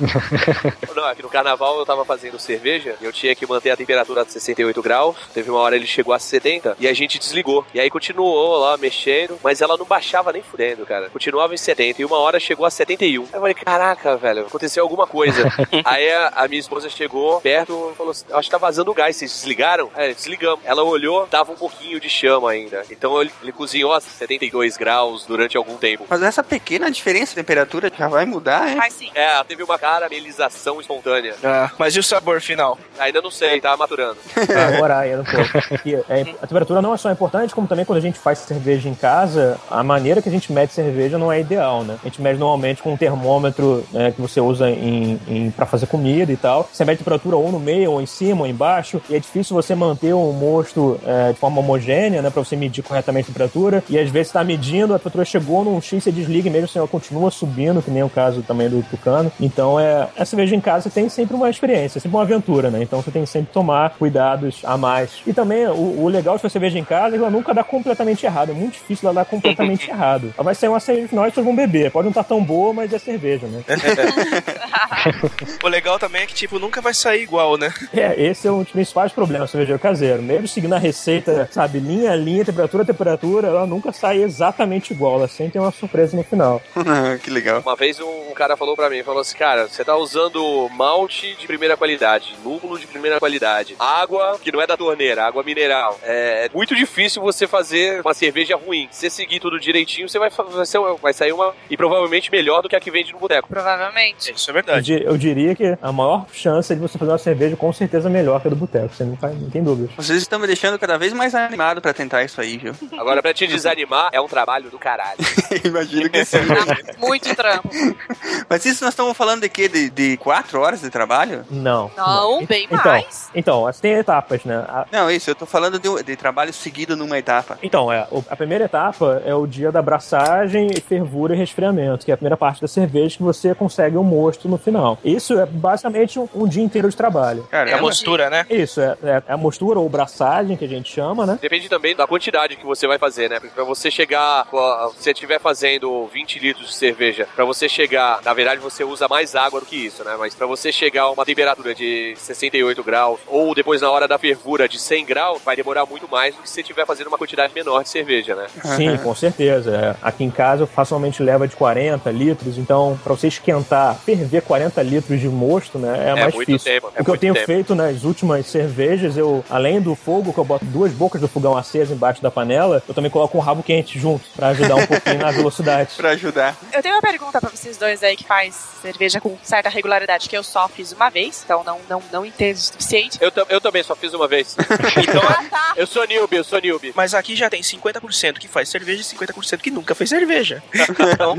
Não, aqui no carnaval eu tava fazendo cerveja e eu tinha que manter a temperatura de 68 graus. Teve uma hora ele chegou a 70 e a gente desligou. E aí continuou lá mexendo, mas ela não baixava nem fudendo, cara. Continuava em 70 e uma hora chegou a 71. Aí eu falei, caraca, velho, aconteceu alguma coisa. aí a, a minha esposa chegou perto e falou assim: acho que tá vazando gás, vocês desligaram? É, desligamos. Ela olhou, tava um pouquinho de chama ainda. Então ele, ele cozinhou a 72 graus durante algum tempo. Mas essa pequena diferença de temperatura já vai mudar, hein? Mas sim. É, teve uma caramelização espontânea. Ah, mas e o sabor final? Ainda não sei, tá maturando. Agora ainda um pouco. E, é, a temperatura não é só importante, como também quando a gente faz cerveja em casa, a maneira que a gente mede cerveja não é ideal, né? A gente mede normalmente com um termômetro né, que você usa em, em, para fazer comida e tal. Você mede a temperatura ou no meio, ou em cima, ou embaixo, e é difícil você manter o mosto é, de forma homogênea, né? Pra você medir corretamente a temperatura. E às vezes você tá medindo, a temperatura chegou num X, você desliga e mesmo assim ela continua subindo, que nem o caso também do Tucano. Então é. A cerveja em casa tem sempre uma experiência, sempre uma aventura, né? Então você tem que sempre tomar cuidados a mais. E também o, o legal de fazer cerveja em casa é que ela nunca dá completamente errado. É muito difícil ela dar completamente errado. Ela vai sair uma cerveja final e as pessoas vão beber. Pode não estar tão boa, mas é cerveja, né? O legal também é que, tipo, nunca vai sair igual, né? É, esse é um dos principais problemas do cervejeiro caseiro. Mesmo seguindo a receita, sabe, linha a linha, temperatura a temperatura, ela nunca sai exatamente igual. Ela sempre tem uma surpresa no final. que legal. Uma vez um cara falou pra mim, falou assim, cara, você tá usando malte de primeira qualidade, lúpulo de primeira qualidade, água que não é da torneira, água mineral. É muito difícil você fazer uma cerveja ruim. Se você seguir tudo direitinho, você vai, vai, sair uma e provavelmente melhor do que a que vende no boteco. Provavelmente. Isso é Eu, verdade. di- eu diria que a maior chance é de você fazer uma cerveja com certeza melhor que a do boteco. Você não, faz, não tem dúvidas. Vocês estão me deixando cada vez mais animado pra tentar isso aí, viu? Agora, pra te desanimar, é um trabalho do caralho. Imagino que sim. Muito trampo. Mas isso nós estamos falando de quê? De, de quatro horas de trabalho? Não. Não, bem então, mais. Então, as- tem etapas, né? A- Não, isso, eu tô falando de, de trabalho seguido numa etapa. Então, é, a primeira etapa é o dia da abraçagem, fervura e resfriamento, que é a primeira parte da cerveja que você consegue o mosto no final. Isso é basicamente um, um dia inteiro de trabalho. É a Caramba. mostura, né? Isso, é, é a mostura ou braçagem, que a gente chama, né? Depende também da quantidade que você vai fazer, né? Porque pra você chegar, se você estiver fazendo 20 litros de cerveja, pra você chegar, na verdade você usa mais água do que isso, né? Mas pra você chegar a uma temperatura de 68 graus, ou depois na hora da fervura de 100 graus, vai demorar muito mais do que se você estiver fazendo uma quantidade menor de cerveja, né? Sim, com certeza. É, Aqui em casa eu facilmente leva de 40 litros, então pra você esquentar, ferver 40 litros de mosto, né, é, mais muito difícil. tempo, é o que eu tenho tempo. feito nas últimas cervejas, eu, além do fogo, que eu boto duas bocas do fogão acesa embaixo da panela, eu também coloco um rabo quente junto, pra ajudar um pouquinho na velocidade. Pra ajudar. Eu tenho uma pergunta pra vocês dois aí que faz cerveja com certa regularidade, que eu só fiz uma vez, então não, não, não entendo o suficiente. Eu, eu também só fiz uma vez. Então, Ah, tá. Eu sou newbie, eu sou newbie. mas aqui já tem 50% que faz cerveja e 50% que nunca fez cerveja. Então?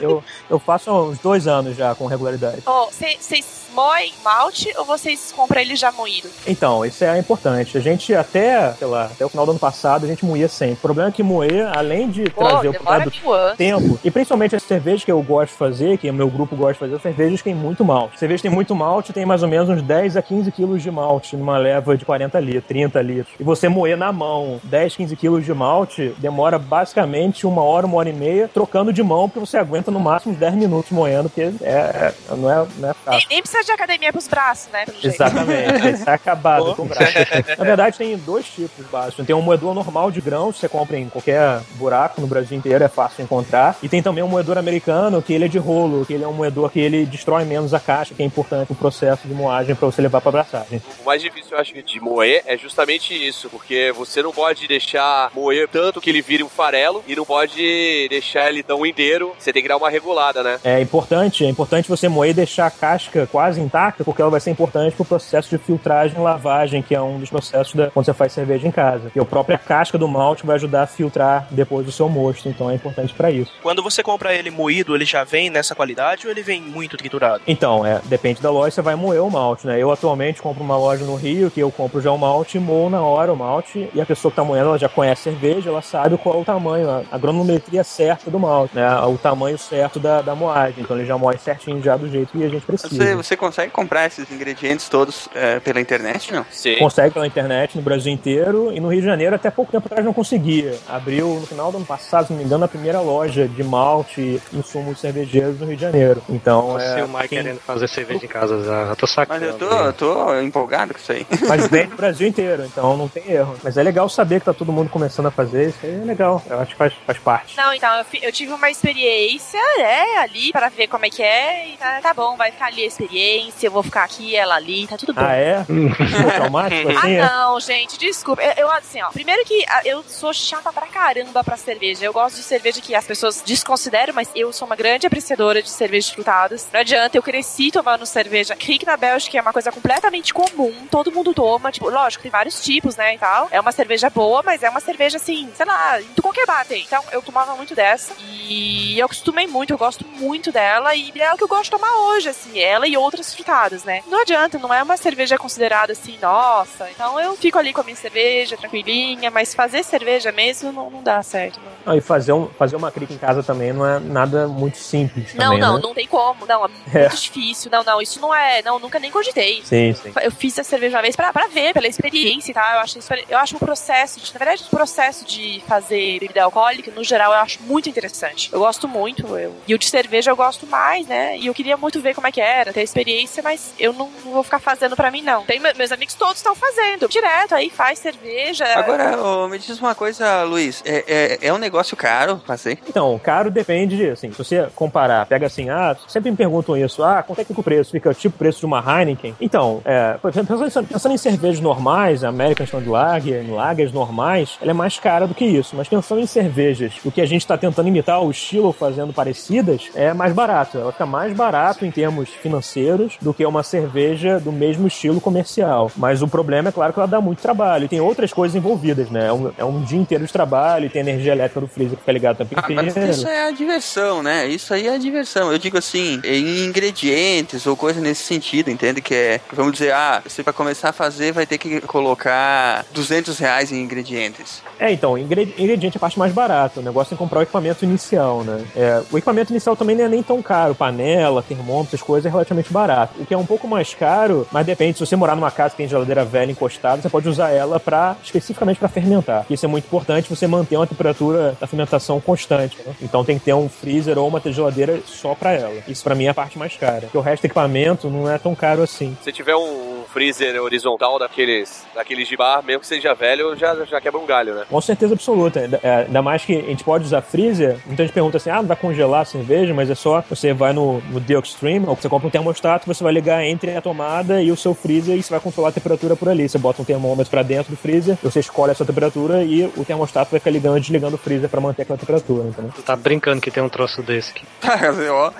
Eu, eu faço uns dois anos já com regularidade. Vocês moem malte ou vocês compram ele já moído? Então, isso é importante. A gente até, sei lá, até o final do ano passado, a gente moía sempre. O problema é que moer, além de Pô, trazer o mil anos. tempo. E principalmente as cervejas que eu gosto de fazer, que o meu grupo gosta de fazer, são cervejas que tem muito malte. Cerveja que tem muito malte, tem mais ou menos uns 10 a 15 quilos de malte numa leva de 40 litros, 30 litros. E você moer na mão 10, 15 quilos de malte, demora basicamente uma hora, uma hora e meia, trocando de mão, porque você aguenta no máximo 10 minutos moendo, porque é, é- não, é, não é fácil. Nem, nem precisa de academia pros braços, né? Exatamente, ele tá acabado com o braço. Na verdade, tem dois tipos básicos. Tem um moedor normal de grãos, você compra em qualquer buraco no Brasil inteiro, é fácil de encontrar. E tem também um moedor americano, que ele é de rolo, que ele é um moedor que ele destrói menos a caixa, que é importante no processo de moagem para você levar para abraçagem. O mais difícil, eu acho, de moer é justamente isso, porque você não pode deixar moer tanto que ele vire um farelo e não pode deixar ele tão inteiro. Você tem que dar uma regulada, né? É importante, é importante você moer e deixar a casca quase intacta, porque ela vai ser importante pro processo de filtragem e lavagem, que é um dos processos da, quando você faz cerveja em casa. E a própria casca do malte vai ajudar a filtrar depois do seu mosto, então é importante para isso. Quando você compra ele moído, ele já vem nessa qualidade ou ele vem muito triturado? Então, é, depende da loja, você vai moer o malte, né? Eu atualmente compro uma loja no Rio que eu compro já o malte, moo na hora o malte, e a pessoa que tá moendo, ela já conhece a cerveja, ela sabe qual é o tamanho, a, a granulometria certa do malte, né? O tamanho certo da, da moagem. Então ele já moe certinho já do jeito que a gente precisa. Você, você consegue comprar esses ingredientes todos é, pela internet, não? Sim. Consegue pela internet no Brasil inteiro e no Rio de Janeiro até pouco tempo atrás não conseguia. Abriu no final do ano passado, se não me engano, a primeira loja de malte e insumos cervejeiros no Rio de Janeiro. Então, é, o Mike quem- querendo fazer cerveja em casa, já, já tô sacando. Mas eu tô, eu tô empolgado com isso aí. mas vem no Brasil inteiro, então não tem erro. Mas é legal saber que tá todo mundo começando a fazer, isso aí é legal. Eu acho que faz, faz parte. Não, então, eu, eu tive uma experiência, né, ali, para ver como é que é, e tá, tá bom, vai ficar ali a experiência, eu vou ficar aqui, ela ali, tá tudo bom. Ah, é? Pô, traumático Ah, assim? é? não, gente, desculpa. Eu, eu, assim, ó. Primeiro que ah, eu sou chata pra caramba pra cerveja. Eu gosto de cerveja que as pessoas desconsideram, mas eu sou uma grande apreciadora de cervejas frutadas. Não adianta, eu cresci tomando cerveja. Kriek na Bélgica é uma coisa completamente comum. Todo mundo toma. Tipo, lógico, tem vários tipos, né, e tal. É uma cerveja boa, mas é uma cerveja, assim, sei lá, de qualquer bar tem. Então, eu tomava muito dessa. E eu acostumei muito, eu gosto muito dela. E é o que eu gosto de tomar hoje, assim. Ela e outras frutadas, né? Não adianta, não é uma cerveja considerada assim, nossa. Então eu fico ali com a minha cerveja, tranquilinha, mas fazer cerveja mesmo não, não dá certo. Não, Não, e fazer, um, fazer uma crica em casa também não é nada muito simples não, também, não, né? não tem como. Não, é muito É. difícil. Não, não, isso não é. Não, nunca nem cogitei. Sim, sim. Eu fiz a cerveja uma vez pra, pra ver, pela experiência, tá? Eu acho, isso- eu acho o processo, de, na verdade, o processo de fazer bebida alcoólica, no geral, eu acho muito interessante. Eu gosto muito. Eu, e o de cerveja eu gosto mais, né? E eu queria muito ver como é que era, ter a experiência, mas eu não, não vou ficar fazendo pra mim, não. Tem, me- meus amigos todos estão fazendo. Direto aí, faz cerveja. Agora, ô, me diz uma coisa, Luiz. É, é, é um negócio caro fazer? Então, caro depende de, assim, se você comparar, pega assim, ah, sempre me perguntam isso, ah, quanto é que fica o preço? Fica tipo o preço de uma Heineken? Então, é, pensando, pensando em cervejas normais, American Standard Lager, em lagers normais, ela é mais cara do que isso. Mas pensando em cervejas, o que a gente está tentando imitar, o estilo fazendo parecidas, é mais barato. Ela fica mais barato em termos financeiros do que uma cerveja do mesmo estilo comercial. Mas o problema é claro que ela dá muito trabalho. E tem outras coisas envolvidas, né? É um, é um dia inteiro de trabalho, tem energia elétrica do freezer que fica ligado tempo Ah, mas isso é a diversão, né? Isso aí é a diversão. Eu digo assim, em ingredientes ou coisa nesse sentido, entende? Que é, vamos dizer, ah, você para começar a fazer vai ter que colocar 200 reais em ingredientes. É, então, ingre- ingrediente é a parte mais barata. O negócio é comprar o equipamento inicial, né? É, o equipamento inicial também não é nem tão caro. Panela, termômetro, essas coisas é relativamente barato. O que é um pouco mais caro, mas depende. Se você morar numa casa que tem geladeira velha encostada, você pode usar ela para especificamente para fermentar. Isso é muito importante, você manter uma temperatura da fermentação constante. né? Então tem que ter um freezer ou uma geladeira só para ela. Isso para mim é a parte mais cara. Porque o resto do equipamento não é tão caro assim. Se tiver um freezer horizontal daqueles, daqueles de bar, mesmo que seja velho, já, já quebra um galho, né? Com certeza absoluta. Ainda- é, Ainda mais que a gente pode usar freezer. Muita gente pergunta assim: ah, não vai congelar a cerveja, mas é só você vai no, no The Extreme, ou você compra um termostato, você vai ligar entre a tomada e o seu freezer e você vai controlar a temperatura por ali. Você bota um termômetro pra dentro do freezer, você escolhe a sua temperatura e o termostato vai ficar ligando e desligando o freezer pra manter aquela temperatura, entendeu? Tu tá brincando que tem um troço desse aqui. Ó,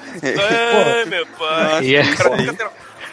Ai, meu pai. É-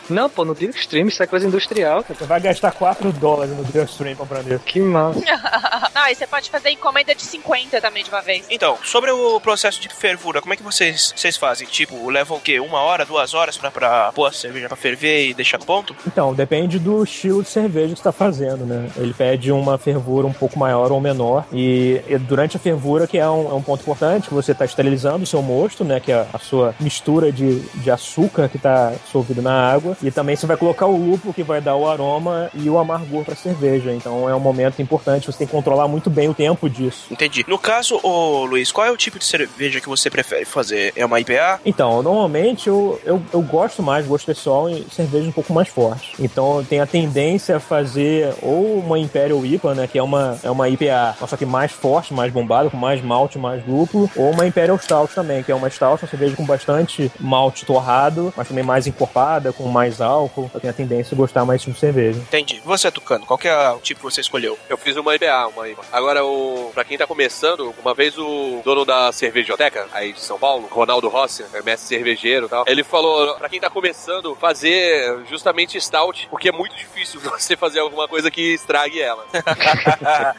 Não, pô, no Extreme isso é coisa industrial, cara. Você vai gastar 4 dólares no Extreme comprando isso. Que massa. Não, e você pode fazer encomenda de 50 também de uma vez. Então, sobre o processo de fervura, como é que vocês, vocês fazem? Tipo, levam o quê? Uma hora, duas horas pra, pra pôr a cerveja pra ferver e deixar no ponto? Então, depende do estilo de cerveja que você está fazendo, né? Ele pede uma fervura um pouco maior ou menor. E, e durante a fervura, que é um, é um ponto importante, que você está esterilizando o seu mosto, né? Que é a sua mistura de, de açúcar que está dissolvido na água. E também você vai colocar o lúpulo que vai dar o aroma e o amargor pra cerveja. Então é um momento importante, você tem que controlar muito bem o tempo disso. Entendi. No caso, ô Luiz, qual é o tipo de cerveja que você prefere fazer? É uma IPA? Então, normalmente eu, eu, eu gosto mais, gosto pessoal, em cerveja um pouco mais forte. Então tem a tendência a fazer ou uma Imperial IPA, né? Que é uma, é uma IPA, só que mais forte, mais bombada, com mais malte, mais lúpulo, ou uma Imperial Stout também, que é uma Stout, uma cerveja com bastante malte torrado, mas também mais encorpada, com mais álcool. Eu tenho a tendência a gostar mais de cerveja. Entendi. Você, Tucano, qual que é o tipo que você escolheu? Eu fiz uma IPA, uma IPA. Agora, o, pra quem tá começando, uma vez o dono da cervejoteca, aí de São Paulo, Ronaldo Rossi, é mestre cervejeiro e tal, ele falou, pra quem tá começando, fazer justamente stout, porque é muito difícil você fazer alguma coisa que estrague ela.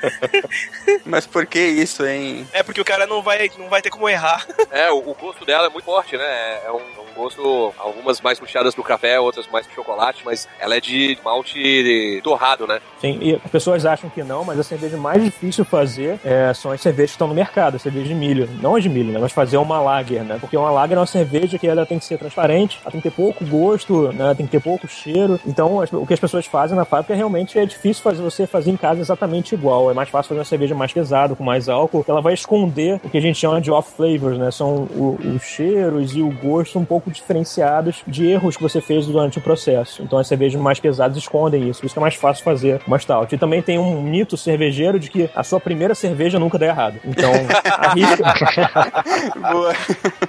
Mas por que isso, hein? É porque o cara não vai, não vai ter como errar. É, o, o gosto dela é muito forte, né? É é um, é um gosto, algumas mais puxadas pro café, outras mais pro chocolate, mas ela é de malte torrado, né? Sim, e as pessoas acham que não, mas a cerveja mais difícil fazer é, são as cervejas que estão no mercado, a cerveja de milho. Não as de milho, né? Mas fazer uma lager, né? Porque uma lager é uma cerveja que ela tem que ser transparente, ela tem que ter pouco gosto, né? Tem que ter pouco cheiro. Então, o que as pessoas fazem na fábrica realmente é difícil fazer você fazer em casa exatamente igual. É mais fácil fazer uma cerveja mais pesada, com mais álcool, que ela vai esconder o que a gente chama de off flavors, né? São os cheiros e o gosto um pouco diferenciados de erros que você fez durante o processo. Então, as cervejas mais pesadas escondem isso. Por isso que é mais fácil fazer uma stout. E também tem um mito cervejeiro de que a sua primeira cerveja nunca dá errado. Então, arrisque, Boa.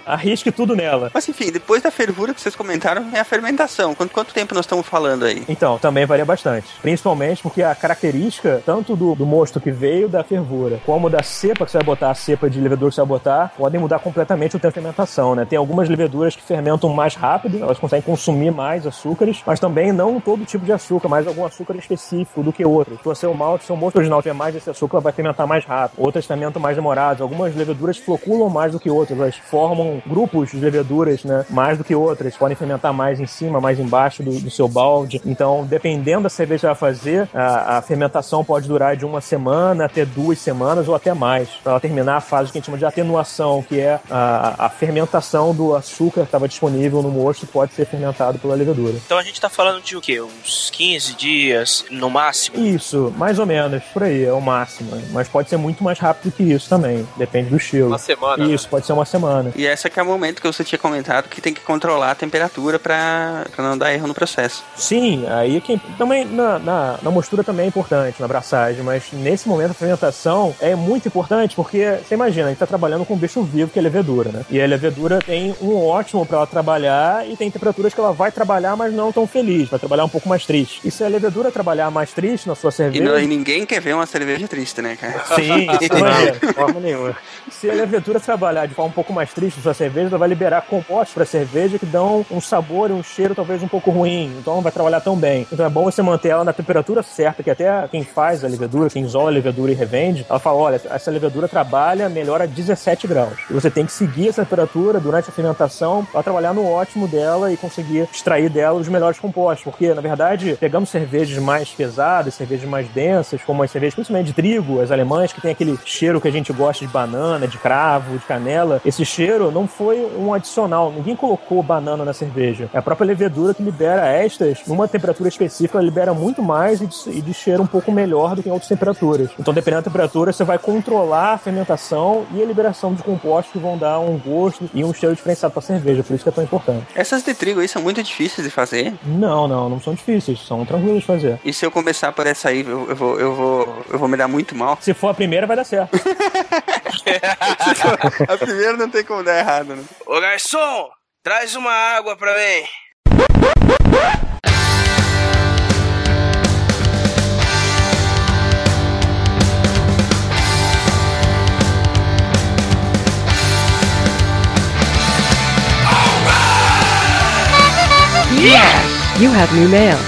arrisque tudo nela. Mas enfim, depois da fervura que vocês comentaram, é a fermentação. Quanto, quanto tempo nós estamos falando aí? Então, também varia bastante. Principalmente porque a característica, tanto do, do mosto que veio da fervura, como da cepa que você vai botar, a cepa de levedura que você vai botar, podem mudar completamente o tempo de fermentação, né? Tem algumas leveduras que fermentam mais rápido, elas conseguem consumir mais açúcares, mas também não todo tipo de açúcar, mas algum açúcar específico do que outros. Se o seu malte, seu mosto original tiver mais desse açúcar, vai fermentar mais rápido. Outras fermentam mais demoradas. Algumas leveduras floculam mais do que outras, elas formam grupos de leveduras, né? Mais do que outras. Podem fermentar mais em cima, mais embaixo do, do seu balde. Então, dependendo da cerveja você vai fazer, a, a fermentação pode durar de uma semana até duas semanas ou até mais, para ela terminar a fase que a gente chama de atenuação, que é a, a fermentação do açúcar que estava disponível no mosto pode ser fermentado pela levedura. Então a gente tá falando de o quê? Uns 15 dias no máximo? Isso, mais ou menos, por aí, é o máximo. né? Mas pode ser muito mais rápido que isso também, depende do estilo. Uma semana. né? Isso, pode ser uma semana. E esse é que é o momento que você tinha comentado que tem que controlar a temperatura pra, pra não dar erro no processo. Sim, aí quem, também na, na, na mostura também é importante, na abraçagem, mas nesse momento a fermentação é muito importante porque você imagina, a gente tá trabalhando com um bicho vivo que é a levedura, né? E a levedura tem um ótimo para ela trabalhar e tem temperaturas que ela vai trabalhar, mas não tão feliz, vai trabalhar um pouco mais triste. E se a levedura trabalhar mais triste na sua E, cerveja. não- e ninguém quer ver uma cerveja triste, né, cara? Sim. De forma nenhuma. Se a levedura trabalhar de forma um pouco mais triste na sua cerveja, ela vai liberar compostos para a cerveja que dão um sabor e um cheiro talvez um pouco ruim. Então não vai trabalhar tão bem. Então é bom você manter ela na temperatura certa, que até quem faz a levedura, quem isola a levedura e revende, ela fala: olha, essa levedura trabalha melhor a 17 graus. E você tem que seguir essa temperatura durante a fermentação para trabalhar no ótimo dela e conseguir extrair dela os melhores compostos. Porque, na verdade, pegamos cervejas mais pesadas, cervejas mais densas, como as cervejas principalmente de trigo, as alemãs, que tem aquele cheiro que a gente gosta de banana, de cravo, de canela. Esse cheiro não foi um adicional. Ninguém colocou banana na cerveja. É a própria levedura que libera estas numa temperatura específica, ela libera muito mais e de, e de cheiro um pouco melhor do que em outras temperaturas. Então, dependendo da temperatura, você vai controlar a fermentação e a liberação de compostos que vão dar um gosto e um cheiro diferenciado para a cerveja. Por isso que é tão importante. Essas de trigo aí são muito difíceis de fazer. Não, não, não são difíceis, são tranquilos de fazer. E se eu começar por essa aí, eu, eu vou, eu, vou, eu vou me dar muito mal. Se for a primeira, vai dar certo. A primeira não tem como dar errado, né? Ô garçom, traz uma água pra mim. You have new mail.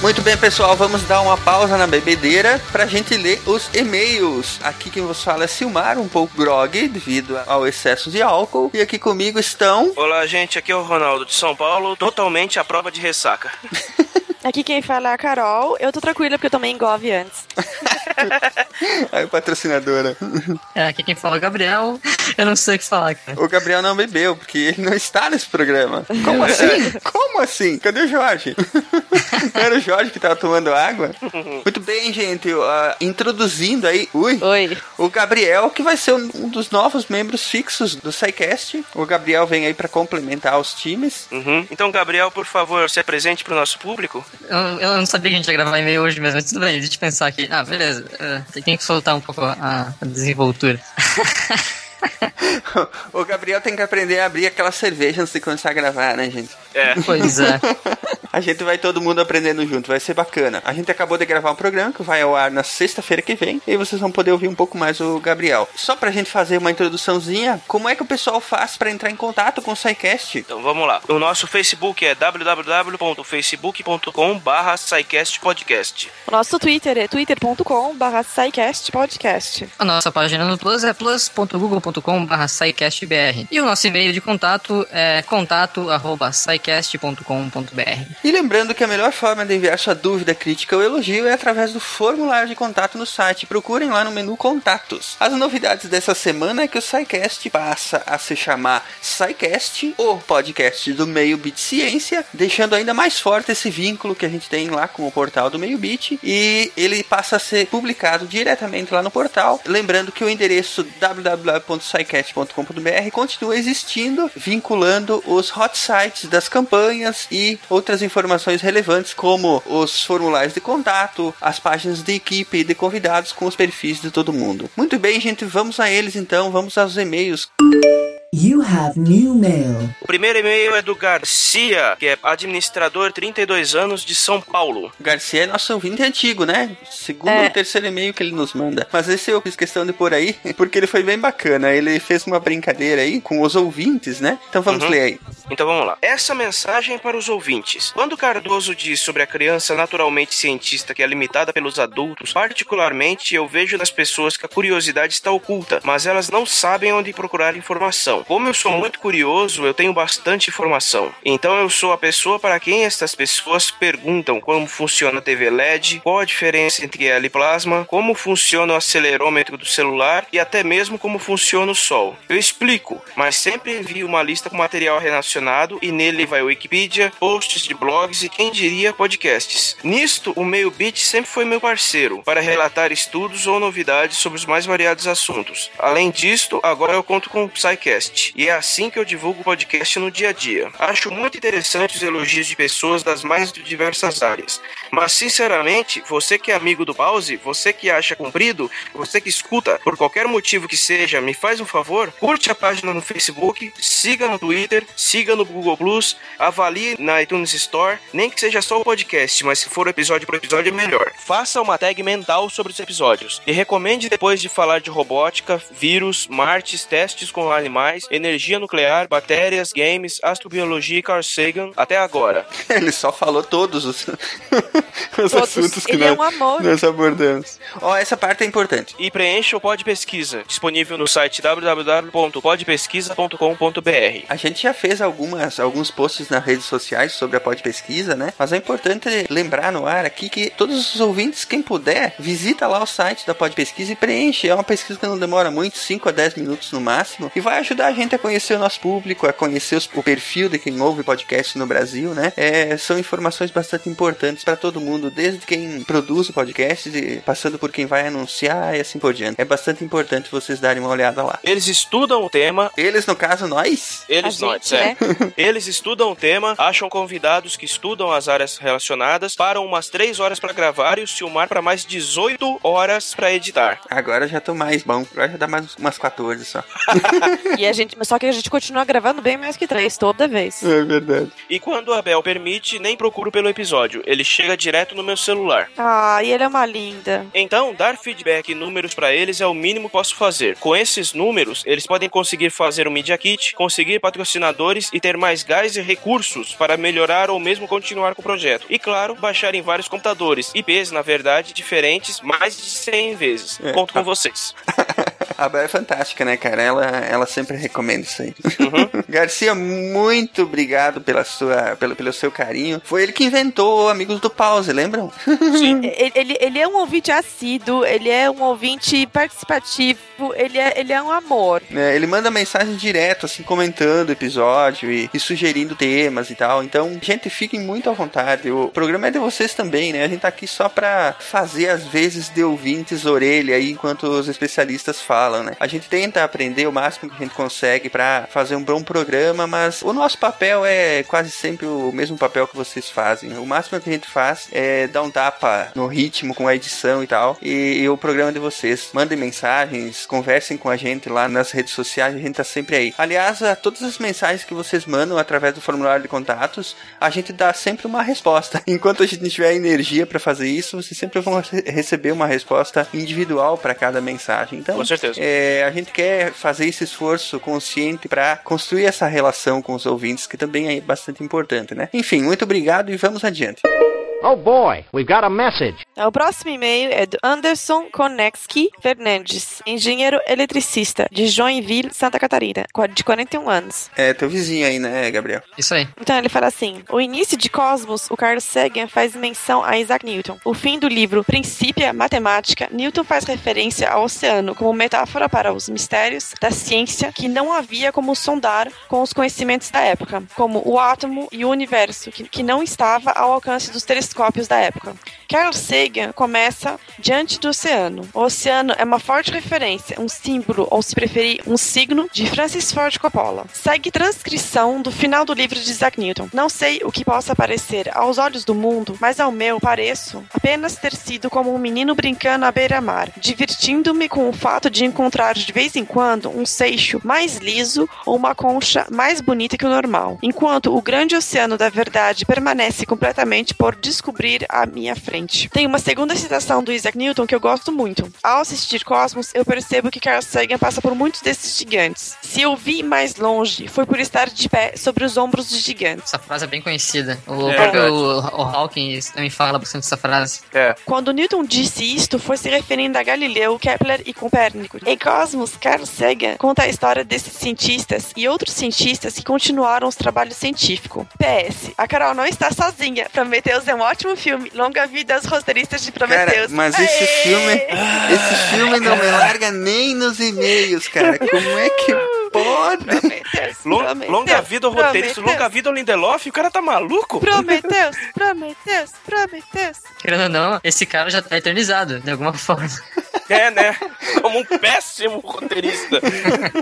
Muito bem, pessoal, vamos dar uma pausa na bebedeira pra gente ler os e-mails. Aqui quem vos fala é Silmar, um pouco grog devido ao excesso de álcool. E aqui comigo estão. Olá, gente, aqui é o Ronaldo de São Paulo, totalmente à prova de ressaca. Aqui quem fala é a Carol. Eu tô tranquila porque eu tomei engove antes. Aí, patrocinadora. É, aqui quem fala é o Gabriel. Eu não sei o que falar, cara. O Gabriel não bebeu, porque ele não está nesse programa. Como assim? Como assim? Cadê o Jorge? Não era o Jorge que tava tomando água? Muito bem, gente. ah, introduzindo aí, ui, Oi. o Gabriel, que vai ser um dos novos membros fixos do SciCast. O Gabriel vem aí pra complementar os times. Uhum. Então, Gabriel, por favor, se apresente pro nosso público. Eu, eu não sabia que a gente ia gravar e-mail hoje mesmo, mas tudo bem, deixa eu pensar aqui. Ah, beleza. É, tem que soltar um pouco a, a desenvoltura. o Gabriel tem que aprender a abrir aquela cerveja antes de começar a gravar, né, gente? É. Pois é. A gente vai todo mundo aprendendo junto, vai ser bacana. A gente acabou de gravar um programa que vai ao ar na sexta-feira que vem e vocês vão poder ouvir um pouco mais o Gabriel. Só pra gente fazer uma introduçãozinha, como é que o pessoal faz pra entrar em contato com o SciCast? Então vamos lá. O nosso Facebook é www.facebook.com barra Podcast. O nosso Twitter é twitter.com barra podcast. A nossa página no Plus é plus.google.com.br SciCastBR. E o nosso e-mail de contato é contato.scicast.com.br. E lembrando que a melhor forma de enviar sua dúvida, crítica ou elogio é através do formulário de contato no site. Procurem lá no menu Contatos. As novidades dessa semana é que o SciCast passa a se chamar SciCast, o podcast do Meio Bit Ciência, deixando ainda mais forte esse vínculo que a gente tem lá com o portal do Meio Bit. E ele passa a ser publicado diretamente lá no portal. Lembrando que o endereço www.scicast.com.br continua existindo, vinculando os hot sites das campanhas e outras informações relevantes, como os formulários de contato, as páginas de equipe e de convidados com os perfis de todo mundo. Muito bem, gente, vamos a eles então, vamos aos e-mails. You have new mail. O primeiro e-mail é do Garcia, que é administrador 32 anos de São Paulo. Garcia é nosso ouvinte antigo, né? Segundo É. ou terceiro e-mail que ele nos manda. Mas esse eu fiz questão de pôr aí, porque ele foi bem bacana. Ele fez uma brincadeira aí com os ouvintes, né? Então vamos Uhum. ler aí. Então vamos lá. Essa mensagem é para os ouvintes. Quando Cardoso diz sobre a criança naturalmente cientista que é limitada pelos adultos, particularmente eu vejo nas pessoas que a curiosidade está oculta, mas elas não sabem onde procurar informação. Como eu sou muito curioso, eu tenho bastante informação. Então eu sou a pessoa para quem estas pessoas perguntam como funciona a TV LED, qual a diferença entre ela e plasma, como funciona o acelerômetro do celular e até mesmo como funciona o Sol. Eu explico, mas sempre envio uma lista com material relacionado e nele vai Wikipedia, posts de blogs e quem diria podcasts. Nisto, o Meio Bit sempre foi meu parceiro para relatar estudos ou novidades sobre os mais variados assuntos. Além disto, agora eu conto com o Psycast e é assim que eu divulgo o podcast no dia a dia. Acho muito interessante os elogios de pessoas das mais diversas áreas. Mas sinceramente, você que é amigo do Pause, você que acha comprido, você que escuta, por qualquer motivo que seja, me faz um favor, curte a página no Facebook, siga no Twitter, siga no Google Plus, avalie na iTunes Store, nem que seja só o podcast, mas se for episódio por episódio é melhor. Faça uma tag mental sobre os episódios e recomende depois de falar de robótica, vírus, martes, testes com animais, energia nuclear, bactérias, games, astrobiologia e Carl Sagan até agora. Ele só falou todos os, os Todos. assuntos que Ele é nós, um amor. nós abordamos. Ó, essa parte é importante. E preencha o Pod Pesquisa, disponível no site www.podpesquisa.com.br. A gente já fez algumas, alguns posts nas redes sociais sobre a Pod Pesquisa, né? Mas é importante lembrar no ar aqui que todos os ouvintes, quem puder, visita lá o site da Pod Pesquisa e preenche. É uma pesquisa que não demora muito, 5 a 10 minutos no máximo, e vai ajudar a gente a conhecer o nosso público, a conhecer os- o perfil de quem ouve podcast no Brasil, né? É, são informações bastante importantes para todo mundo, desde quem produz o podcast, e passando por quem vai anunciar e assim por diante. É bastante importante vocês darem uma olhada lá. Eles estudam o tema. Eles, no caso, nós, Eles A nós, gente, é. né? Eles estudam o tema, acham convidados que estudam as áreas relacionadas, param umas 3 horas pra gravar e o filmar para mais 18 horas pra editar. Agora já tô mais bom. Agora já dá mais umas 14 só. E a gente, só que a gente continua gravando bem mais que três, toda vez. É verdade. E quando a Bel permite, nem procuro pelo episódio, ele chega direto no meu celular. Ah, e ele é uma linda. Então, dar feedback e números pra eles é o mínimo que posso fazer. Com esses números, eles podem conseguir fazer um Media Kit, conseguir patrocinadores e ter mais gás e recursos para melhorar ou mesmo continuar com o projeto. E claro, baixar em vários computadores, IPs, na verdade, diferentes, mais de 100 vezes. É. Conto com vocês. A Bel é fantástica, né, cara? Ela, ela sempre recomenda isso aí. Garcia, muito obrigado pela sua, pelo, pelo seu carinho. Foi ele que inventou Amigos do Pause, lembram? Ele, ele, ele é um ouvinte assíduo, ele é um ouvinte participativo, ele é, ele é um amor. É, ele manda mensagem direto, assim, comentando o episódio e, e sugerindo temas e tal. Então, gente, fiquem muito à vontade. O programa é de vocês também, né? A gente tá aqui só pra fazer, às vezes, de ouvintes orelha aí enquanto os especialistas falam, né? A gente tenta aprender o máximo que a gente consegue pra fazer um bom programa, mas o nosso papel é quase sempre o mesmo papel que vocês fazem. O máximo que a gente faz é dar um tapa no ritmo com a edição e tal. E, e o programa de vocês. Mandem mensagens, conversem com a gente lá nas redes sociais, a gente tá sempre aí. Aliás, a todas as mensagens que vocês mandam através do formulário de contatos, a gente dá sempre uma resposta. Enquanto a gente tiver energia pra fazer isso, vocês sempre vão re- receber uma resposta individual pra cada mensagem. Então, Com certeza. É, a gente quer fazer esse esforço consciente pra construir essa relação com os ouvintes, que também é bastante importante, né? Enfim, muito obrigado e vamos adiante. Oh boy, we've got a message. O próximo e-mail é do Anderson Konecki Fernandes, engenheiro eletricista de Joinville, Santa Catarina, de 41 anos. É teu vizinho aí, né, Gabriel? Isso aí. Então ele fala assim: o início de Cosmos, o Carl Sagan faz menção a Isaac Newton. O fim do livro Princípia Matemática, Newton faz referência ao oceano como metáfora para os mistérios da ciência que não havia como sondar com os conhecimentos da época, como o átomo e o universo, que, que não estava ao alcance dos telescópios da época. Carl Sagan começa diante do oceano. O oceano é uma forte referência, um símbolo, ou se preferir, um signo de Francis Ford Coppola. Segue transcrição do final do livro de Isaac Newton. Não sei o que possa parecer aos olhos do mundo, mas ao meu pareço apenas ter sido como um menino brincando à beira-mar, divertindo-me com o fato de encontrar de vez em quando um seixo mais liso ou uma concha mais bonita que o normal, enquanto o grande oceano da verdade permanece completamente por descobrir à minha frente. Tem uma segunda citação do Isaac Newton que eu gosto muito. Ao assistir Cosmos, eu percebo que Carl Sagan passa por muitos desses gigantes. Se eu vi mais longe, foi por estar de pé sobre os ombros de gigantes. Essa frase é bem conhecida. O É próprio o, o Hawking também fala bastante essa frase. É. Quando Newton disse isto, foi se referindo a Galileu, Kepler e Copérnico. Em Cosmos, Carl Sagan conta a história desses cientistas e outros cientistas que continuaram os trabalhos científicos. PS, a Carol não está sozinha. Prometheus é um ótimo filme. Longa vida aos roteiristas de Cara, Prometheus. mas esse Aê! filme, esse filme não me larga nem nos e-mails, cara. Como é que pode? Prometheus, Lon- Prometheus, longa vida ao roteirista, Prometheus, longa vida ao Lindelof, o cara tá maluco? Prometheus, Prometheus, Prometheus. Querendo ou não, esse cara já tá eternizado, de alguma forma. É, né? Como um péssimo roteirista.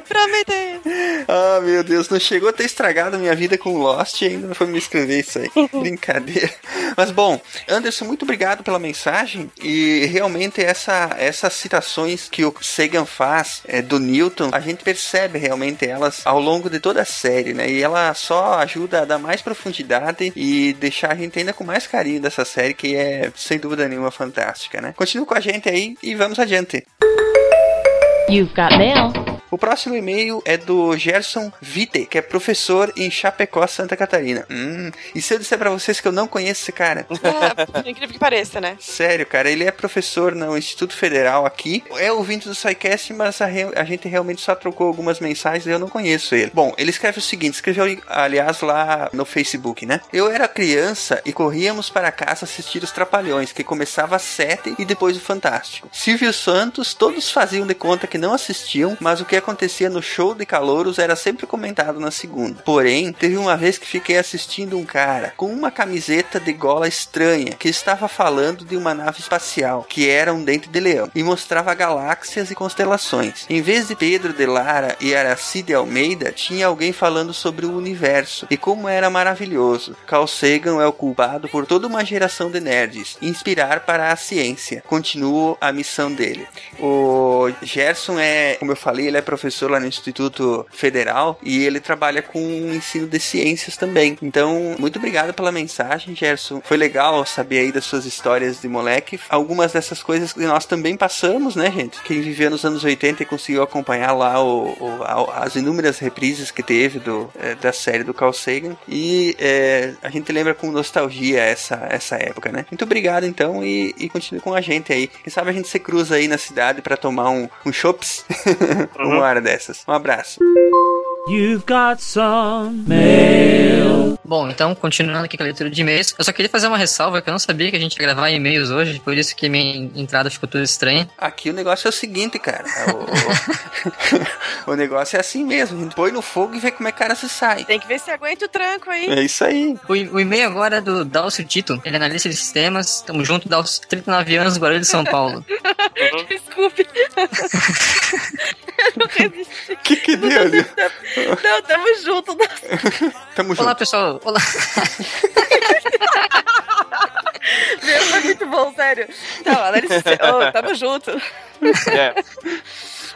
Prometheus. Ah, meu Deus, não chegou a ter estragado a minha vida com Lost e ainda não foi me escrever isso aí. Brincadeira. Mas bom, Anderson, muito obrigado pela mensagem. E realmente essa, essas citações que o Sagan faz é, do Newton, a gente percebe realmente elas ao longo de toda a série, né? E ela só ajuda a dar mais profundidade e deixar a gente ainda com mais carinho dessa série, que é sem dúvida nenhuma fantástica, né? Continue com a gente aí e vamos adiante. You've got mail. O próximo e-mail é do Gerson Vite, que é professor em Chapecó, Santa Catarina. Hum, e se eu disser pra vocês que eu não conheço esse cara? É, incrível que pareça, né? Sério, cara, ele é professor no Instituto Federal aqui. É ouvinte do SciCast, mas a, re- a gente realmente só trocou algumas mensagens e eu não conheço ele. Bom, ele escreve o seguinte: escreveu, aliás, lá no Facebook, né? Eu era criança e corríamos para casa assistir os Trapalhões, que começava às sete e depois o Fantástico. Silvio Santos, todos faziam de conta que não assistiam, mas o que acontecia no show de calouros era sempre comentado na segunda. Porém, teve uma vez que fiquei assistindo um cara com uma camiseta de gola estranha que estava falando de uma nave espacial que era um dente de leão e mostrava galáxias e constelações. Em vez de Pedro de Lara e Aracide Almeida, tinha alguém falando sobre o universo e como era maravilhoso. Carl Sagan é o culpado por toda uma geração de nerds inspirar para a ciência. Continuo a missão dele. O Gerson é, como eu falei, ele é professor lá no Instituto Federal e ele trabalha com ensino de ciências também. Então, muito obrigado pela mensagem, Gerson. Foi legal saber aí das suas histórias de moleque. Algumas dessas coisas que nós também passamos, né, gente? Quem viveu nos anos 80 e conseguiu acompanhar lá o, o- a- as inúmeras reprises que teve do, eh, da série do Carl Sagan. E eh, a gente lembra com nostalgia essa, essa época, né? Muito obrigado, então, e, e continue com a gente aí. Quem sabe a gente se cruza aí na cidade pra tomar um, um chops uma hora dessas. Um abraço. You've got some mail. Bom, então, continuando aqui com a leitura de e-mails, eu só queria fazer uma ressalva que eu não sabia que a gente ia gravar e-mails hoje, por isso que minha entrada ficou toda estranha. Aqui o negócio é o seguinte, cara. O, o negócio é assim mesmo. A gente põe no fogo e vê como é que o cara se sai. Tem que ver se aguenta o tranco aí. É isso aí. O, o e-mail agora é do Dalcio Tito, ele é analista de sistemas, tamo junto, Dalcio, 39 anos, Guarulhos de São Paulo. Desculpe. Eu não resisti. Que que deu? Não, tamo junto. Tamo Olá, junto. pessoal. Olá. Meu, foi muito bom, sério. Tá, dá licença. Ô, tamo junto. É.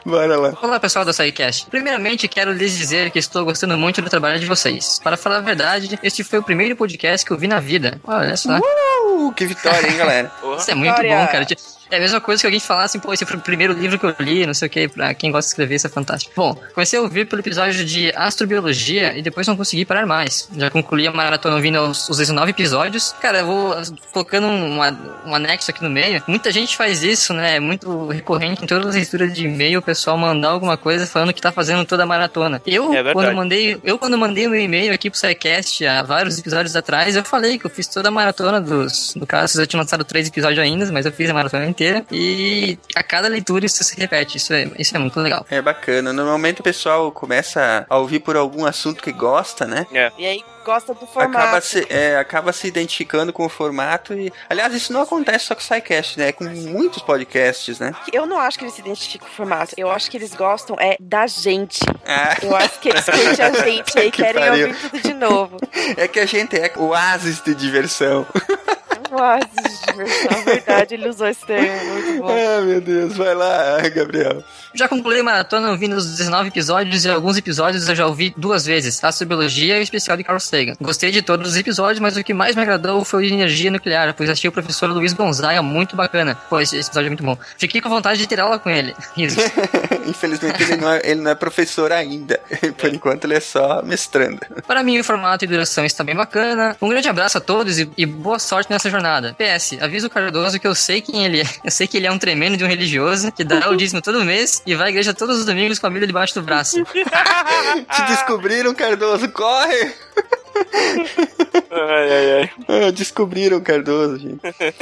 Bora lá. Olá pessoal da SciCast. Primeiramente quero lhes dizer que estou gostando muito do trabalho de vocês. Para falar a verdade, este foi o primeiro podcast que eu vi na vida. Olha só. Uh, que vitória, hein, galera? Isso é muito Vitória. bom, cara. É a mesma coisa que alguém falasse, assim, pô, esse foi o primeiro livro que eu li, não sei o que, pra quem gosta de escrever, isso é fantástico. Bom, comecei a ouvir pelo episódio de Astrobiologia e depois não consegui parar mais. Já concluí a maratona ouvindo os, os 19 episódios. Cara, eu vou colocando um, a- um anexo aqui no meio. Muita gente faz isso, né? É muito recorrente em todas as leituras de e-mail o pessoal mandar alguma coisa falando que tá fazendo toda a maratona. Eu, É quando mandei, eu quando mandei o meu e-mail aqui pro SciCast há vários episódios atrás, eu falei que eu fiz toda a maratona dos. No caso, eu tinha lançado três episódios ainda, mas eu fiz a maratona inteira. E a cada leitura isso se repete. Isso é, isso é muito legal. É bacana. Normalmente o pessoal começa a ouvir por algum assunto que gosta, né? É. E aí gosta do formato. Acaba se, é, acaba se identificando com o formato e... Aliás, isso não acontece só com o SciCast, né? É com muitos podcasts, né? Eu não acho que eles se identificam com o formato. Eu acho que eles gostam é da gente. Ah, Eu acho que eles curtem a gente e aí Que querem pariu. ouvir tudo de novo. é que a gente é oásis de diversão. Nossa, de diversão, verdade, ele usou esse termo, muito bom. Ah, meu Deus. Vai lá, Gabriel. Já concluí a maratona ouvindo os 19 episódios e alguns episódios eu já ouvi duas vezes, Astrobiologia e o especial de Carl Sagan. Gostei de todos os episódios, mas o que mais me agradou foi o de energia nuclear, pois achei o professor Luiz Gonzaga muito bacana. Pô, esse, episódio é muito bom. Fiquei com vontade de ter aula com ele. Infelizmente ele não, é, ele não é professor ainda. Por enquanto ele é só mestrando. Para mim, o formato e duração está bem bacana. Um grande abraço a todos e, e boa sorte nessa jornada. PS, avisa o Cardoso que eu sei quem ele é. Eu sei que ele é um tremendo de um religioso que dá o dízimo todo mês e vai à igreja todos os domingos com a Bíblia debaixo do braço. Te descobriram, Cardoso, corre! Ai, ai, ai. Ah, descobriram Cardoso, gente.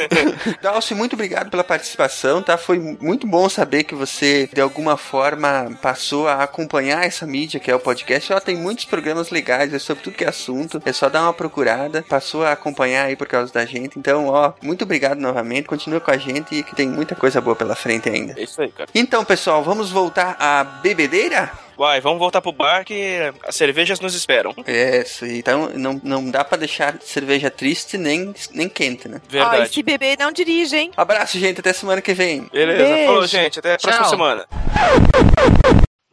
Dalcy, muito obrigado pela participação, tá? Foi muito bom saber que você, de alguma forma, passou a acompanhar essa mídia que é o podcast. Ela tem muitos programas legais, é sobre tudo que é assunto. É só dar uma procurada. Passou a acompanhar aí por causa da gente. Então, ó, muito obrigado novamente. Continua com a gente e que tem muita coisa boa pela frente ainda. É isso aí, cara. Então, pessoal, vamos voltar à bebedeira? Vai, vamos voltar pro bar que as cervejas nos esperam. É, isso. Então, não, não dá pra deixar cerveja triste nem, nem quente, né? Ó, e Verdade. se beber, não dirige, hein? Abraço, gente. Até semana que vem. Beleza, Beijo. falou, gente. Até a próxima Tchau. semana.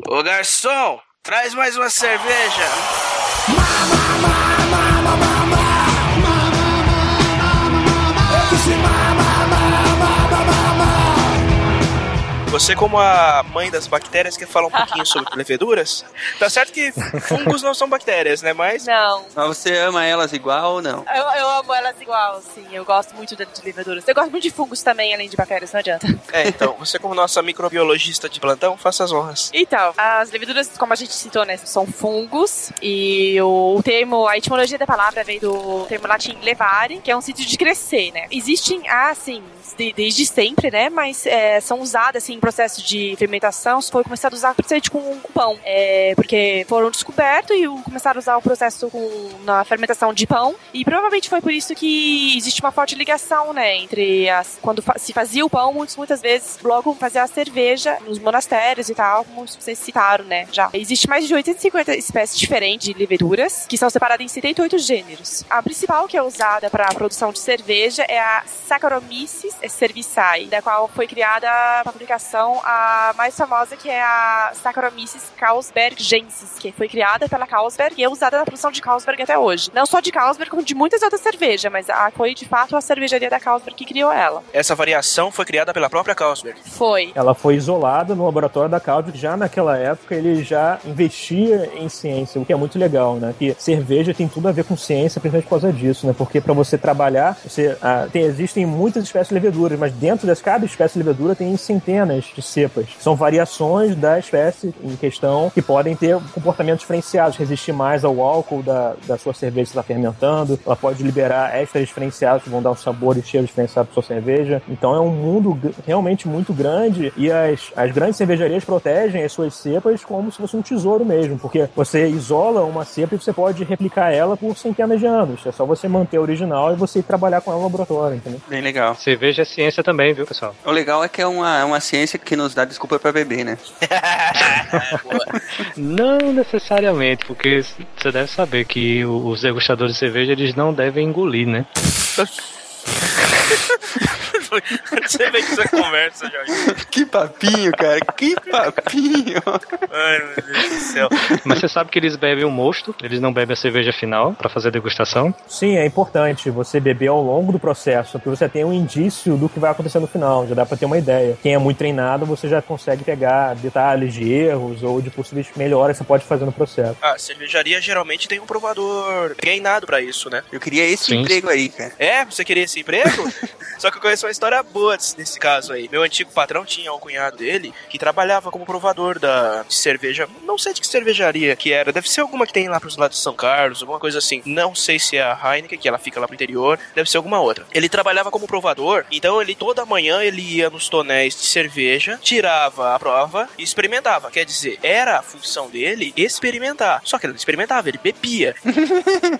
Ô garçom, traz mais uma cerveja. Você, como a mãe das bactérias, quer falar um pouquinho sobre leveduras? Tá certo que fungos não são bactérias, né? Mas Não. Mas você ama elas igual ou não? Eu, eu amo elas igual, sim. Eu gosto muito de, de leveduras. Eu gosto muito de fungos também, além de bactérias, não adianta. É, então, você como nossa microbiologista de plantão, faça as honras. Então, as leveduras, como a gente citou, né, são fungos. E o, o termo, a etimologia da palavra vem do termo latim levare, que é um sítio de crescer, né? Existem, assim, de- desde sempre, né? Mas é, são usadas, assim, processo de fermentação. Foi começado a usar principalmente com pão. É, porque foram descobertos e começaram a usar o processo com, na fermentação de pão. E provavelmente foi por isso que existe uma forte ligação, né? Entre as. Quando fa- se fazia o pão, muitas, muitas vezes logo fazia a cerveja nos monastérios e tal, como vocês citaram, né? Já. Existe mais de 850 espécies diferentes de leveduras, que são separadas em 78 gêneros. A principal que é usada para a produção de cerveja é a Saccharomyces cerevisiae, da qual foi criada a fabricação variação, a mais famosa que é a Saccharomyces carlsbergensis, que foi criada pela Carlsberg e é usada na produção de Carlsberg até hoje. Não só de Carlsberg, como de muitas outras cervejas, mas a, foi de fato a cervejaria da Carlsberg que criou ela. Essa variação foi criada pela própria Carlsberg. Foi. Ela foi isolada no laboratório da Carlsberg. Já naquela época ele já investia em ciência, o que é muito legal, né? Que cerveja tem tudo a ver com ciência, principalmente por causa disso, né? Porque para você trabalhar, você, ah, tem, existem muitas espécies de leveduras, mas dentro de cada espécie de levedura tem centenas de cepas. São variações da espécie em questão que podem ter comportamentos diferenciados, resistir mais ao álcool da, da sua cerveja que está fermentando, ela pode liberar extras diferenciados que vão dar um sabor e cheiro diferenciado para sua cerveja. Então é um mundo realmente muito grande e as, as grandes cervejarias protegem as suas cepas como se fosse um tesouro mesmo, porque você isola uma cepa e você pode replicar ela por centenas de anos. É só você manter a original e você ir trabalhar com ela no laboratório, entendeu? Bem legal. Cerveja é ciência também, viu, pessoal? O legal é que é uma, uma ciência que nos dá desculpa pra beber, né? Não necessariamente, porque você deve saber que os degustadores de cerveja eles não devem engolir, né? Você vê que você conversa, Jorge. Que papinho, cara, que papinho. Ai, meu Deus do céu. Mas você sabe que eles bebem o mosto, eles não bebem a cerveja final pra fazer a degustação. Sim, é importante você beber ao longo do processo, porque você tem um indício do que vai acontecer no final, já dá pra ter uma ideia. Quem é muito treinado, você já consegue pegar detalhes de erros ou de possíveis melhoras que você pode fazer no processo. A cervejaria geralmente tem um provador treinado pra isso, né? Eu queria esse Sim. emprego aí, cara. É, você queria esse emprego? Só que eu conheço uma história boa desse, desse caso aí. Meu antigo patrão tinha um cunhado dele que trabalhava como provador da de cerveja. Não sei de que cervejaria que era. Deve ser alguma que tem lá pros lados de São Carlos, alguma coisa assim. Não sei se é a Heineken, que ela fica lá pro interior. Deve ser alguma outra. Ele trabalhava como provador, então ele toda manhã ele ia nos tonéis de cerveja, tirava a prova e experimentava. Quer dizer, era a função dele experimentar. Só que ele não experimentava, ele bebia.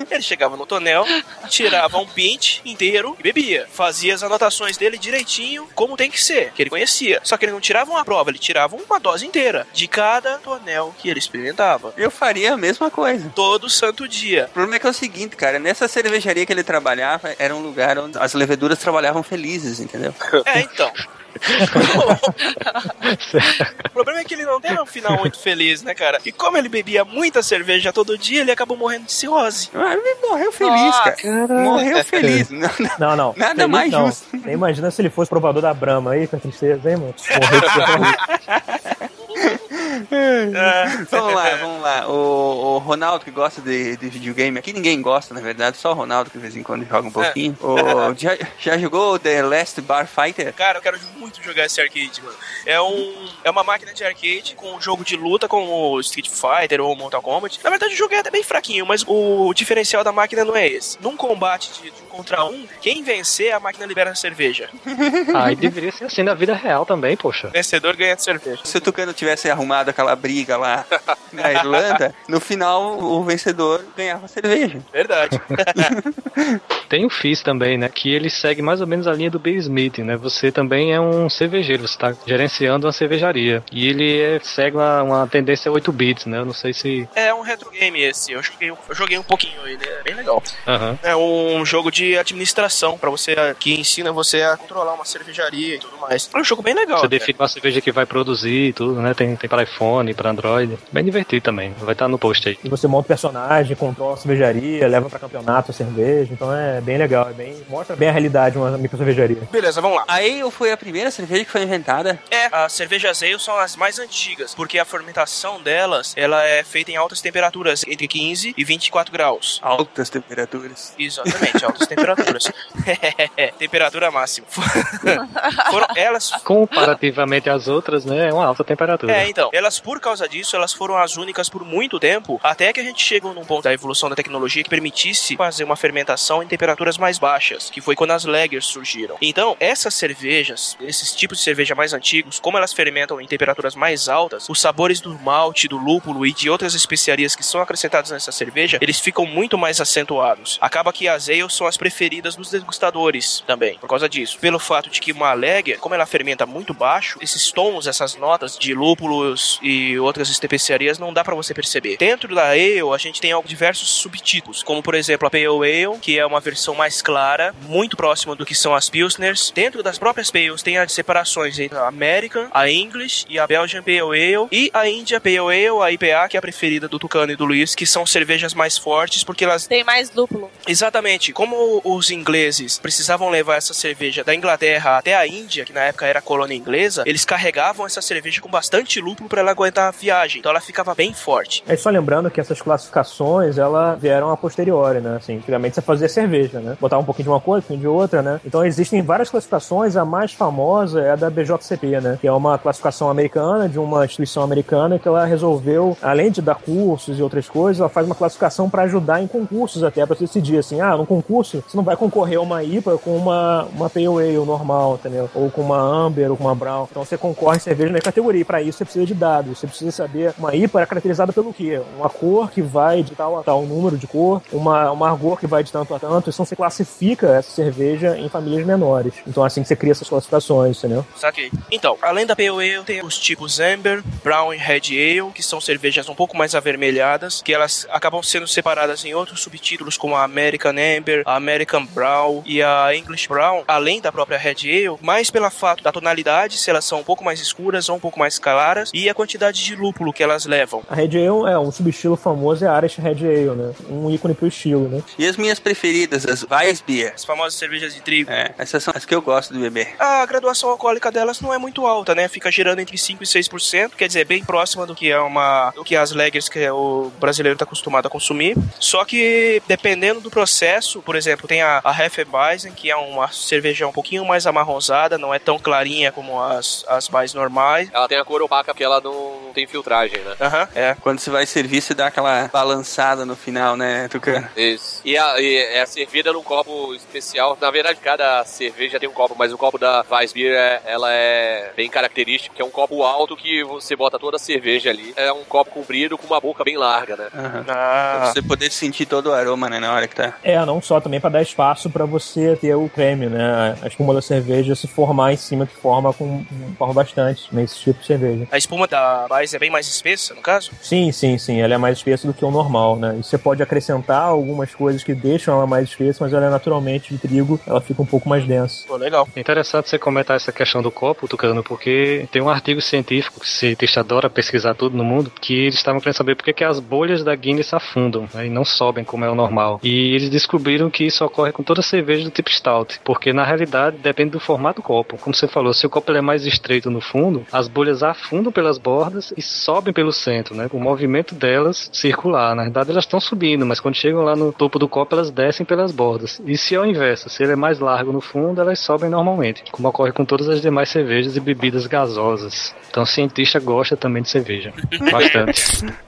Ele chegava no tonel, tirava um pint inteiro e bebia. Fazia as anotações dele direitinho, como tem que ser, que ele conhecia. Só que ele não tirava uma prova, ele tirava uma dose inteira de cada tonel que ele experimentava. Eu faria a mesma coisa. Todo santo dia. O problema é que é o seguinte, cara, nessa cervejaria que ele trabalhava, era um lugar onde as leveduras trabalhavam felizes, entendeu? É, então. o problema é que ele não teve um final muito feliz, né, cara? E como ele bebia muita cerveja todo dia, ele acabou morrendo de cirrose. Ah, ele morreu feliz, cara. Morreu feliz. Não, não. Não, não. Nada Feliz mais não. justo. Você imagina se ele fosse provador da Brahma aí, com a tristeza, hein, mano? Morreu de cirrose. vamos lá, vamos lá. O, o Ronaldo que gosta de, de videogame, aqui ninguém gosta, na verdade, só o Ronaldo que de vez em quando joga um pouquinho. O- já, já jogou The Last Bar Fighter? Cara, eu quero muito jogar esse arcade, mano. É, um, é uma máquina de arcade com um jogo de luta como o Street Fighter ou Mortal Kombat. Na verdade, o jogo é até bem fraquinho, mas o diferencial da máquina não é esse. Num combate de, de contra um, quem vencer, a máquina libera a cerveja. Ah, e deveria ser assim na vida real também, poxa. Vencedor ganha cerveja. Se o Tucano tivesse arrumado aquela briga lá na Irlanda, no final o vencedor ganhava cerveja. Verdade. Tem o FIS também, né? Que ele segue mais ou menos a linha do Bill Smith, né? Você também é um cervejeiro, você tá gerenciando uma cervejaria. E ele é- segue uma, uma tendência 8 bits, né? Eu não sei se. É um retro game esse. Eu joguei, eu joguei um pouquinho ele, é bem legal. Aham. É um jogo de administração para você que ensina você a controlar uma cervejaria e tudo mais. É um jogo bem legal. Você define uma cerveja que vai produzir e tudo, né? Tem, tem para iPhone, para Android. Bem divertido também. Vai estar no post aí. E você monta o personagem, controla a cervejaria, leva pra campeonato a cerveja. Então é bem legal, é bem, mostra bem a realidade de uma micro cervejaria. Beleza, vamos lá. A Ale foi a primeira cerveja que foi inventada. É, as cervejas ale são as mais antigas, porque a fermentação delas, ela é feita em altas temperaturas, entre 15 e 24 graus. Altas temperaturas. Exatamente, altas temperaturas. Temperatura máxima. Foram elas Comparativamente às outras, né? É uma alta temperatura. É, então, elas por causa disso, elas foram as únicas por muito tempo, até que a gente chegou num ponto da evolução da tecnologia que permitisse fazer uma fermentação em temperaturas mais baixas, que foi quando as lagers surgiram. Então, essas cervejas, esses tipos de cerveja mais antigos, como elas fermentam em temperaturas mais altas, os sabores do malte, do lúpulo e de outras especiarias que são acrescentadas nessa cerveja, eles ficam muito mais acentuados. Acaba que as ales são as preferidas dos degustadores também, por causa disso. Pelo fato de que uma Lager, como ela fermenta muito baixo, esses tons, essas notas de lúpulos e outras especiarias não dá para você perceber. Dentro da Ale, a gente tem diversos subtipos, como por exemplo a Pale Ale, que é uma versão mais clara, muito próxima do que são as Pilsners. Dentro das próprias Pales tem as separações entre a American, a English e a Belgian Pale Ale e a India Pale Ale, a IPA, que é a preferida do Tucano e do Luiz, que são cervejas mais fortes porque elas Tem mais lúpulo. Exatamente. Como os ingleses precisavam levar essa cerveja da Inglaterra até a Índia, que na época era colônia inglesa, eles carregavam essa cerveja com bastante lúpulo para ela aguentar a viagem. Então ela ficava bem forte. É só lembrando que essas classificações, elas vieram a posteriori, né? Assim, antigamente você fazia cerveja, né? Botava um pouquinho de uma coisa, um pouquinho de outra, né? Então existem várias classificações, a mais famosa é a da BJCP, né? Que é uma classificação americana, de uma instituição americana, que ela resolveu, além de dar cursos e outras coisas, ela faz uma classificação para ajudar em concursos até, para decidir assim, ah, no concurso você não vai concorrer a uma IPA com uma, uma Pale Ale normal, entendeu? Ou com uma Amber ou com uma Brown. Então você concorre em cerveja na categoria, e para isso você precisa de dados, você precisa saber uma IPA é caracterizada pelo quê? Uma cor que vai de tal a tal número de cor, uma, uma argor que vai de tanto a tanto, então você classifica essa cerveja em famílias menores. Então assim que você cria essas classificações, entendeu? Saquei. Então, além da Pale Ale, tem os tipos Amber, Brown e Red Ale, que são cervejas um pouco mais avermelhadas, que elas acabam sendo separadas em outros subtítulos, como a American Amber, a American Brown e a English Brown, além da própria Red Ale, mais pelo fato da tonalidade, se elas são um pouco mais escuras ou um pouco mais claras, e a quantidade de lúpulo que elas levam. A Red Ale é um subestilo famoso, é a Irish Red Ale, né? Um ícone pro estilo, né? E as minhas preferidas, as Weissbier. As famosas cervejas de trigo. É, essas são as que eu gosto de beber. A graduação alcoólica delas não é muito alta, né? Fica girando entre 5 e 6%, quer dizer, bem próxima do que é uma do que as lagers que o brasileiro está acostumado a consumir. Só que dependendo do processo, por exemplo, tem a, a Hefeweizen, que é uma cerveja um pouquinho mais amarronzada, não é tão clarinha como as, as mais normais. Ela tem a cor opaca porque ela não, tem filtragem, né? Aham, é. Quando você vai servir, você dá aquela balançada no final, né, Tucano? Isso. E, a, e é servida num copo especial. Na verdade, cada cerveja tem um copo, mas o copo da Weissbier, é, ela é bem característica, que é um copo alto que você bota toda a cerveja ali. É um copo comprido com uma boca bem larga, né? Aham. Ah, Pra você poder sentir todo o aroma, né, na hora que tá. É, não só também para dar espaço para você ter o creme, né? A espuma da cerveja se formar em cima, que forma com forma bastante nesse tipo de cerveja. a espuma da Weiss é bem mais espessa, no caso? Sim, sim, sim. Ela é mais espessa do que o normal, né? E você pode acrescentar algumas coisas que deixam ela mais espessa, mas ela é naturalmente de trigo, ela fica um pouco mais densa. Pô, legal. É interessante você comentar essa questão do copo, Tucano, porque tem um artigo científico que cientista adora pesquisar tudo no mundo, que eles estavam querendo saber por que que as bolhas da Guinness afundam né, e não sobem como é o normal. E eles descobriram que isso ocorre com toda cerveja do tipo stout, porque na realidade depende do formato do copo. Como você falou, se o copo ele é mais estreito no fundo, as bolhas afundam pelas bordas e sobem pelo centro, né? O movimento delas circular. Na verdade elas estão subindo, mas quando chegam lá no topo do copo elas descem pelas bordas. E se ao inverso, se ele é mais largo no fundo, elas sobem normalmente, como ocorre com todas as demais cervejas e bebidas gasosas. Então o cientista gosta também de cerveja. Bastante.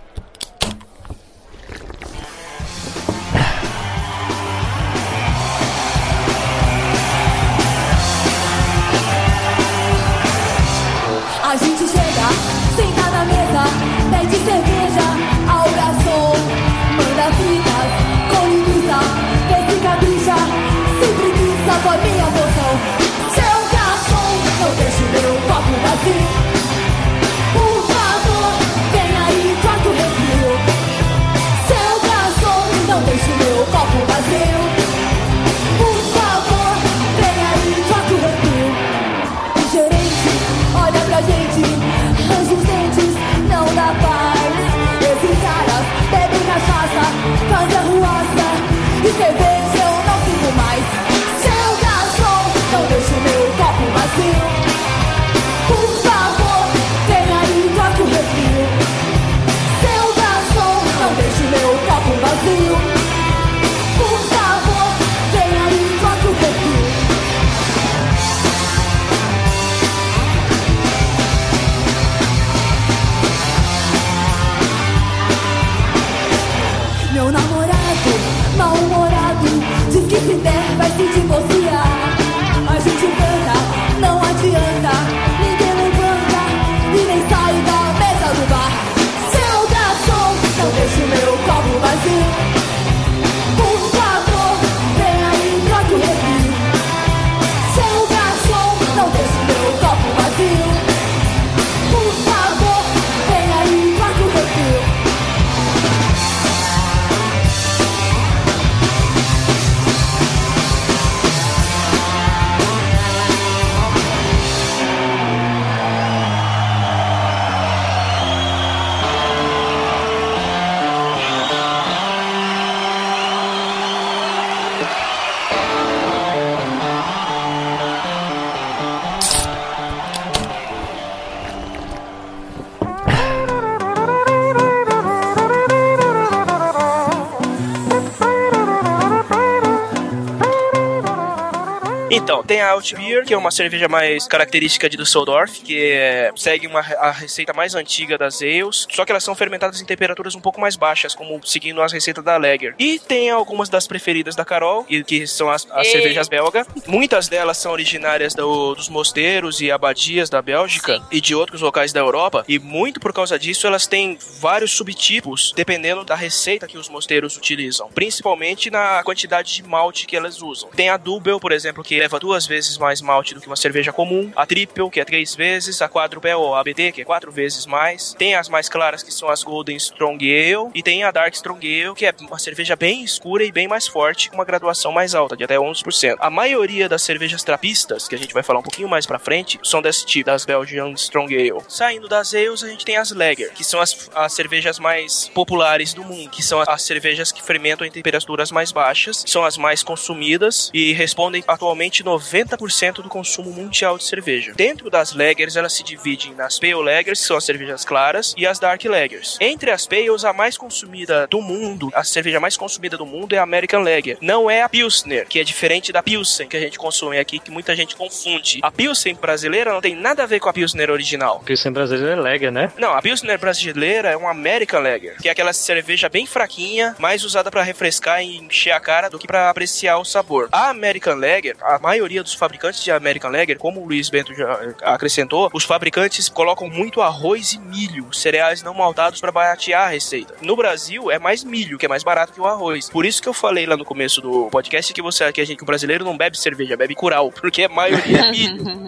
Então, tem a Altbier, que é uma cerveja mais característica de Düsseldorf, que é- segue uma, a receita mais antiga das ales, só que elas são fermentadas em temperaturas um pouco mais baixas, como seguindo as receitas da Lager. E tem algumas das preferidas da Carol, que são as, as cervejas belga. Muitas delas são originárias do- dos mosteiros e abadias da Bélgica e de outros locais da Europa, e muito por causa disso elas têm vários subtipos, dependendo da receita que os mosteiros utilizam, principalmente na quantidade de malte que elas usam. Tem a Double, por exemplo, que leva duas vezes mais malte do que uma cerveja comum, a Triple, que é três vezes, a Quadruple ou a ABD, que é quatro vezes mais. Tem as mais claras, que são as Golden Strong Ale, e tem a Dark Strong Ale, que é uma cerveja bem escura e bem mais forte, com uma graduação mais alta, de até 11%. A maioria das cervejas trapistas, que a gente vai falar um pouquinho mais pra frente, são desse tipo, das Belgian Strong Ale. Saindo das ales, a gente tem as Lager, que são as, as cervejas mais populares do mundo, que são as cervejas que fermentam em temperaturas mais baixas, são as mais consumidas e respondem atualmente 90% do consumo mundial de cerveja. Dentro das Lagers, elas se dividem nas Pale Lagers, que são as cervejas claras, e as Dark Lagers. Entre as Pales, a mais consumida do mundo, a cerveja mais consumida do mundo é a American Lager. Não é a Pilsner, que é diferente da Pilsen que a gente consome aqui, que muita gente confunde. A Pilsen brasileira não tem nada a ver com a Pilsner original. Pilsen brasileiro é Lager, né? Não, a Pilsner brasileira é uma American Lager, que é aquela cerveja bem fraquinha, mais usada pra refrescar e encher a cara do que pra apreciar o sabor. A American Lager, a maioria dos fabricantes de American Lager, como o Luiz Bento já eh, acrescentou, os fabricantes colocam muito arroz e milho, cereais não maltados pra baratear a receita. No Brasil é mais milho, que é mais barato que o arroz. Por isso que eu falei lá no começo do podcast que você que a gente que o brasileiro não bebe cerveja, bebe curau, porque a maioria é milho.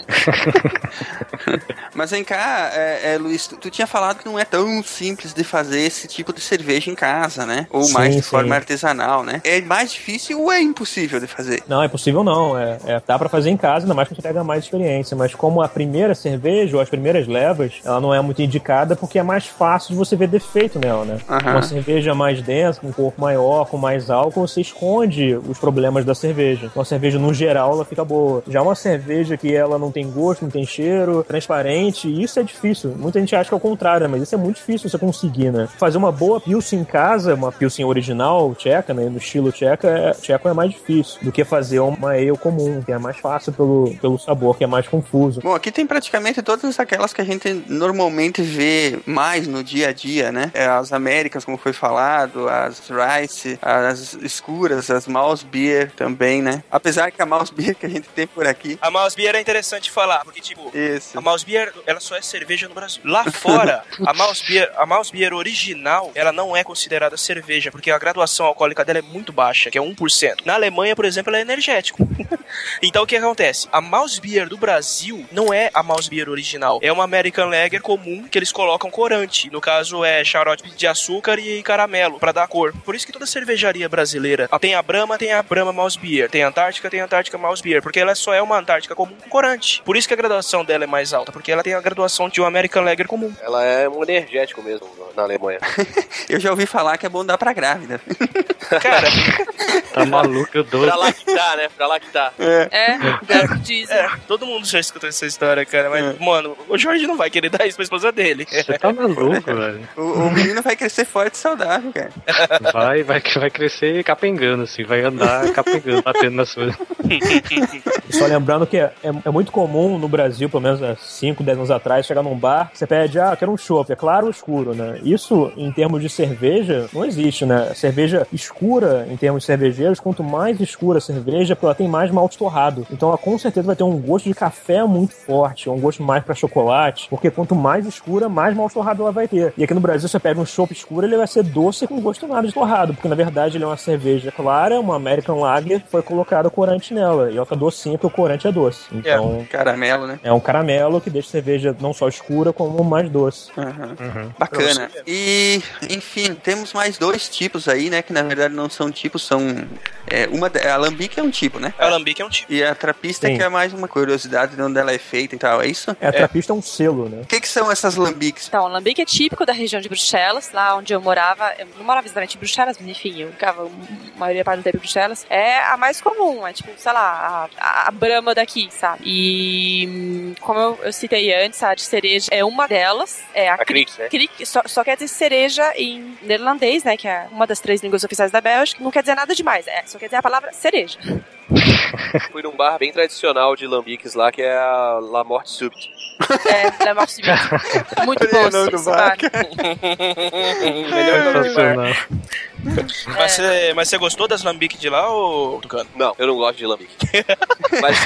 Mas vem cá, é, é, Luiz, tu, tu tinha falado que não é tão simples de fazer esse tipo de cerveja em casa, né? Ou Sim, mais de sim. forma artesanal, né? É mais difícil ou é impossível de fazer? Não, é possível não. É, é, dá pra fazer em casa, ainda mais que você pega mais experiência. Mas como a primeira cerveja ou as primeiras levas, ela não é muito indicada porque é mais fácil de você ver defeito nela, né? Aham. Uma cerveja mais densa, com um corpo maior, com mais álcool, você esconde os problemas da cerveja. Uma cerveja, no geral, ela fica boa. Já uma cerveja que ela não tem gosto, não tem cheiro, transparente, isso é difícil. Muita gente acha que é o contrário, mas isso é muito difícil você conseguir, né? Fazer uma boa Pilsen em casa, uma Pilsen original, tcheca, né? No estilo tcheca, é, tcheco é mais difícil do que fazer uma ale comum, que é mais fácil pelo, pelo sabor, que é mais confuso. Bom, aqui tem praticamente todas aquelas que a gente normalmente vê mais no dia a dia, né? É, as Américas, como foi falado, as Rice, as escuras, as Mouse Beer também, né? Apesar que a Mouse Beer que a gente tem por aqui. A Mouse Beer é interessante falar, porque, tipo, Isso. a Mouse Beer, ela só é cerveja no Brasil. Lá fora, a Mouse Beer, a Mouse Beer original, ela não é considerada cerveja, porque a graduação alcoólica dela é muito baixa, que é 1%. Na Alemanha, por exemplo, ela é energético. então, o que acontece? A Mouse Beer do Brasil não é a Mouse Beer original. É uma American Lager comum que eles colocam corante. No caso, é xarope de açúcar e caramelo, pra dar cor. Por isso que toda cervejaria brasileira tem a Brahma, tem a Brahma Mouse Beer. Tem a Antártica, tem a Antártica Mouse Beer. Porque ela só é uma Antártica comum com corante. Por isso que a graduação dela é mais alta, porque ela tem a graduação de um American Lager comum. Ela é um energético mesmo na Alemanha. Eu já ouvi falar que é bom dar pra grávida. Cara, Tá maluco, eu doido. pra lá que tá, né? Pra lá que tá. É, é o que dizem. é, todo mundo já escutou essa história, cara. Mas, mano, o Jorge não vai querer dar isso pra esposa dele. Você tá maluco, velho. O, o menino vai crescer forte e saudável, cara. Vai, vai, vai crescer capengando, assim, vai andar capengando, batendo nas coisas. Só lembrando que é, é- é muito comum no Brasil, pelo menos há 5, 10 anos atrás, chegar num bar, você pede, ah, quero um chopp, é claro ou escuro, né? Isso, em termos de cerveja, não existe, né? Cerveja escura, em termos de cervejeiros, quanto mais escura a cerveja, ela tem mais malte torrado. Então ela com certeza vai ter um gosto de café muito forte, um gosto mais pra chocolate, porque quanto mais escura, mais malte torrado ela vai ter. E aqui no Brasil, você pega um chopp escuro, ele vai ser doce com gosto nada de torrado, porque na verdade ele é uma cerveja clara, uma American Lager, foi colocado corante nela, e ela tá docinha porque o corante é doce. Então, Caramelo, né? é um caramelo que deixa a cerveja não só escura, como mais doce. Aham. Bacana. E, enfim, temos mais dois tipos aí, né? Que na verdade não são tipos, são. É, uma, de- a alambique é um tipo, né? A alambique é um E a trapista Sim. que é mais uma curiosidade de onde ela é feita e tal, é isso? É, a trapista é um selo, né? O que, que são essas lambiques? Então, o lambique é típico da região de Bruxelas, lá onde eu morava. Eu não morava exatamente em Bruxelas, mas enfim, eu ficava a maioria parte do tempo em Bruxelas. É a mais comum, é tipo, sei lá, a, a brama daqui, sabe? E como eu, eu citei antes, a de cereja é uma delas. É a, A Kriek, né? Só, só quer dizer cereja em neerlandês, né? Que é uma das três línguas oficiais da Bélgica. Não quer dizer nada demais, é, só quer dizer a palavra cereja. Fui num bar bem tradicional de lambiques lá, que é a La Morte Subite. É, La Morte Subite. Muito bom Não, esse, do bar. Melhor nome de bar. Mas você mas você gostou das lambiques de lá, ou Tucano? Não, eu não gosto de lambique. Mas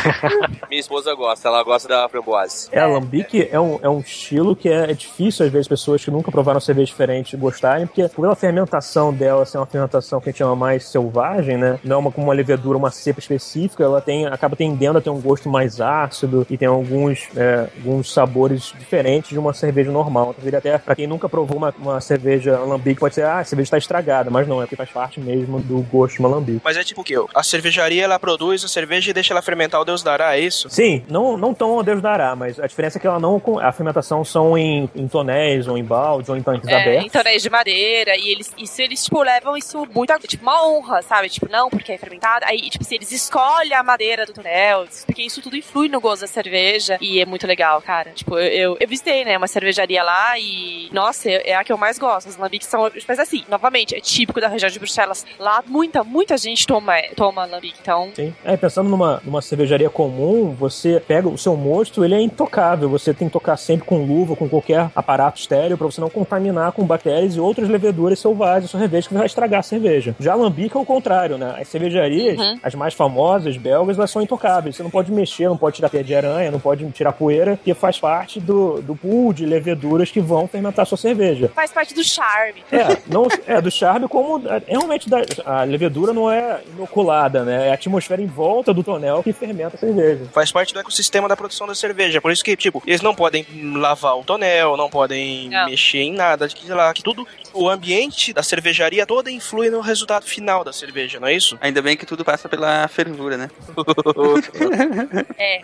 minha esposa gosta, ela gosta da framboise. É, alambique é um, é um estilo que é, é difícil, às vezes, pessoas que nunca provaram cerveja diferente gostarem, porque pela fermentação dela ser uma fermentação que a gente chama mais selvagem, né? Não é uma, como uma levedura, uma cepa específica, ela tem, acaba tendendo a ter um gosto mais ácido e tem alguns, é, alguns sabores diferentes de uma cerveja normal. Então, até pra quem nunca provou uma, uma cerveja alambique, pode ser, ah, a cerveja está estragada, mas não, é porque faz parte mesmo do gosto de uma alambique. Mas é tipo o quê? A cervejaria, ela produz a cerveja e deixa ela fermentar, o Deus dará, é isso? Sim, não, não tão ao Deus dará, mas a diferença é que ela não. A fermentação são em, em tonéis, ou em baldes, ou em tanques É, abertos. em tonéis de madeira, e eles, isso eles, tipo, levam isso muito, a- tipo, uma honra, sabe? Tipo, não, porque é fermentado. Aí, tipo, assim, eles escolhem a madeira do tonel, porque isso tudo influi no gosto da cerveja, e é muito legal, cara. Tipo, eu, eu, eu visitei, né, uma cervejaria lá, e, nossa, é é a que eu mais gosto. As lambiques são, mas assim, novamente, é típico da região de Bruxelas. Lá, muita, muita gente toma, toma lambique, então... Sim. É, pensando numa, numa cervejaria comum, você pega o seu mosto, ele é intocável. Você tem que tocar sempre com luva, com qualquer aparato estéreo, pra você não contaminar com bactérias e outras leveduras selvagens, sua cerveja que vai estragar a cerveja. Já alambique é o contrário, né? As cervejarias, Uhum. as mais famosas, belgas, elas são intocáveis. Você não pode mexer, não pode tirar pé de aranha, não pode tirar poeira, porque faz parte do, do pool de leveduras que vão fermentar a sua cerveja. Faz parte do charme. É, não, é do charme como é, realmente da- a levedura não é inoculada, né? É a atmosfera em volta do tonel que fermenta a cerveja. Faz parte do ecossistema da produção da cerveja. Por isso que, tipo, eles não podem lavar o tonel, não podem Não. mexer em nada, que, sei lá, que tudo, o ambiente da cervejaria toda influi no resultado final da cerveja, não é isso? Ainda bem que tudo passa pela fervura, né? É.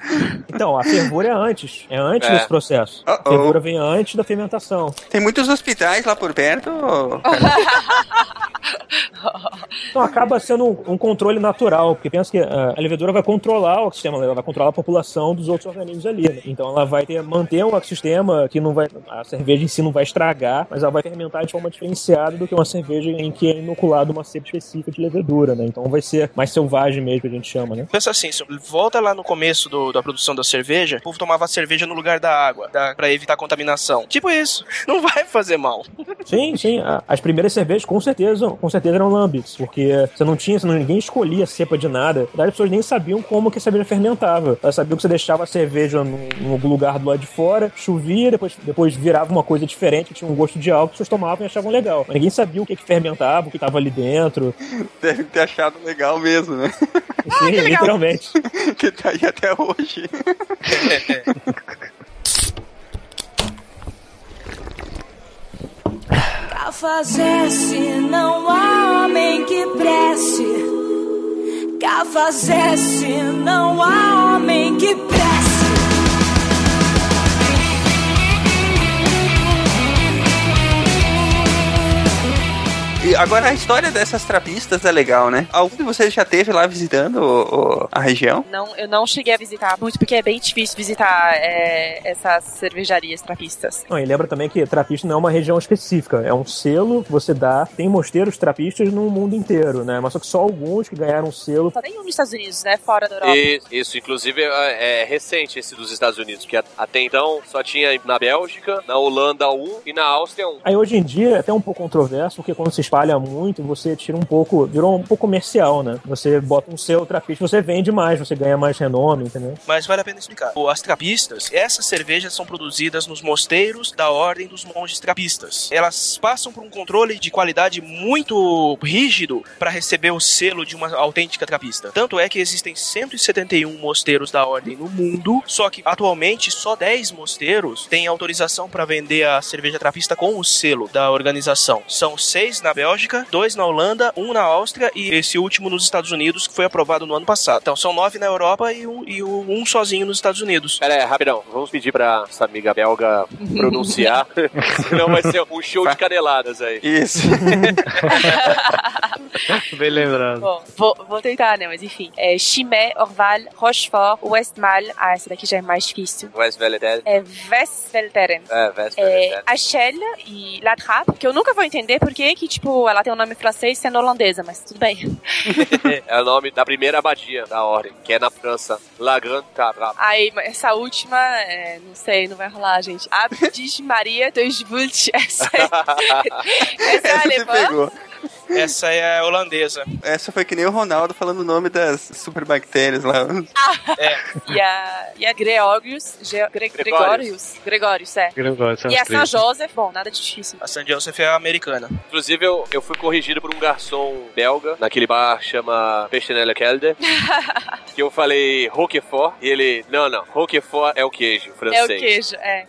Então, a fervura é antes. É antes É. desse processo. A Uh-oh. fervura vem antes da fermentação. Tem muitos hospitais lá por perto. Então acaba sendo um, um controle natural, porque pensa que ah, a levedura vai controlar o ecossistema, ela vai controlar a população dos outros organismos ali. né? Então ela vai ter, manter um ecossistema que não vai. A cerveja em si não vai estragar, mas ela vai fermentar de forma diferenciada do que uma cerveja em que é inoculada uma cepa específica de levedura, né? Então vai ser mais selvagem mesmo, que a gente chama, né? Pensa assim, volta lá no começo do- da produção da cerveja, o povo tomava cerveja no lugar da água, da, pra evitar contaminação. Tipo isso, não vai fazer mal. Sim, sim. a- As primeiras cervejas, com certeza, com certeza eram lambics, porque você não tinha, você não, ninguém escolhia cepa de nada. Na verdade, as pessoas nem sabiam como que a cerveja fermentava. Elas sabiam que você deixava a cerveja num, num lugar do lado de fora, chovia, depois, depois virava uma coisa diferente, tinha um gosto de álcool, as pessoas tomavam e achavam legal. Mas ninguém sabia o que, que fermentava, o que estava ali dentro. Deve ter achado legal mesmo, né? Sim, literalmente. que tá aí até hoje. Pra não há homem que preste. Se não há homem que preste. E agora a história dessas trapistas é legal, né? Algum de vocês já teve lá visitando o- o- a região? Não, eu não cheguei a visitar muito, porque é bem difícil visitar é, essas cervejarias trapistas. Não, e lembra também que trapista não é uma região específica, é um selo que você dá. Tem mosteiros trapistas no mundo inteiro, né? Mas só que só alguns que ganharam um selo. Só nenhum nos Estados Unidos, né? Fora da Europa. Isso, isso, inclusive é, é recente esse dos Estados Unidos, que até então só tinha na Bélgica, na Holanda um e na Áustria um. Aí hoje em dia é até um pouco controverso, porque quando se espalha muito, você tira um pouco, virou um pouco comercial, né? Você bota um selo trapista, você vende mais, você ganha mais renome, entendeu? Mas vale a pena explicar. As trapistas, essas cervejas são produzidas nos mosteiros da Ordem dos Monges Trapistas. Elas passam por um controle de qualidade muito rígido para receber o selo de uma autêntica trapista. Tanto é que existem 171 mosteiros da Ordem no mundo, só que atualmente só 10 mosteiros têm autorização para vender a cerveja trapista com o selo da organização. São seis na Bélgica dois na Holanda, um na Áustria e esse último nos Estados Unidos, que foi aprovado no ano passado. Então são nove na Europa e um, e um sozinho nos Estados Unidos. Pera aí, rapidão. Vamos pedir pra essa amiga belga pronunciar. Senão vai ser um show de caneladas aí. Isso. Bem lembrado. Bom, vou, vou tentar, né? Mas enfim. É Chimay, Orval, Rochefort, Westmal. Ah, essa daqui já é mais difícil. Westveldet. É Westvelteren. É, É, Westveldet. a Shell e La Trappe, que eu nunca vou entender porque que, tipo, ela tem um nome francês sendo holandesa, mas tudo bem. É o nome da primeira abadia da ordem, que é na França. La Grande Trappe. Aí, mas essa última, é, não sei, não vai rolar, gente. Abdis Maria de Vult. Essa é, essa é Essa você alemã. Essa é a holandesa. Essa foi que nem o Ronaldo falando o nome das superbactérias lá. E a, e a Gregorius. Gre, Gregorius. Gregorius, é. E a São Joseph, bom, nada de difícil. A San Joseph é a americana. Inclusive, eu, eu fui corrigido por um garçom belga, naquele bar chama Pechenelle Kelder, que eu falei Roquefort, e ele, não, não, Roquefort é o queijo É o francês. queijo, é.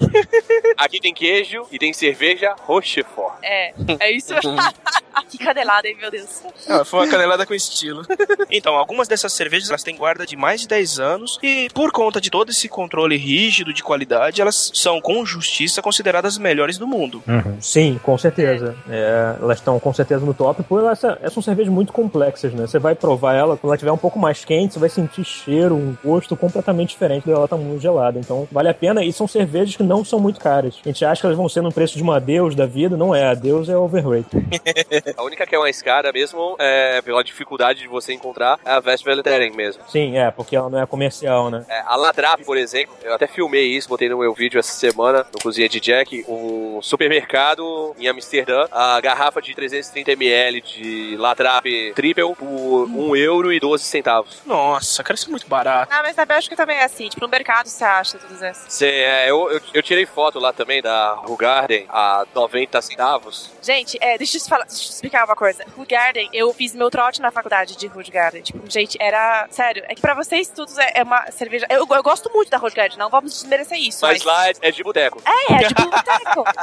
Aqui tem queijo e tem cerveja Rochefort. É, é isso. que canelada, hein, meu Deus. Ah, foi uma canelada com estilo. então, algumas dessas cervejas elas têm guarda de mais de 10 anos e por conta de todo esse controle rígido de qualidade, elas são com justiça consideradas as melhores do mundo. Sim, com certeza. É, elas estão com certeza no top, porque elas, essas são cervejas muito complexas, né? Você vai provar ela, quando ela estiver um pouco mais quente, você vai sentir cheiro, um gosto completamente diferente dela tá muito gelada. Então, vale a pena. E são cervejas que não são muito caras. A gente acha que elas vão ser no preço de uma Deus da vida, não é. A Deus é overrated. A única que é mais cara mesmo, é, pela dificuldade de você encontrar, é a Westvelteren mesmo. Sim, é, porque ela não é comercial, né? É, a Ladrap, por exemplo, eu até filmei isso, botei no meu vídeo essa semana, no Cozinha de Jack, um supermercado em Amsterdã, a garrafa de 330ml de Ladrap Triple por 1 euro e 12 centavos. Nossa, cara, isso é muito barato. Ah, mas na Bélgica também é assim. Tipo, no mercado você acha todas essas. Cê, é, eu, eu, eu tirei foto lá também da Rugarden a 90 centavos. Gente, é, deixa eu, te falar, deixa eu te explicar uma coisa. Garden, eu fiz meu trote na faculdade de Garden. Tipo, gente, era. Sério, é que pra vocês tudo é, é uma cerveja. Eu, eu gosto muito da Garden, não vamos desmerecer isso. Mas lá é, é de boteco. É, é de boteco.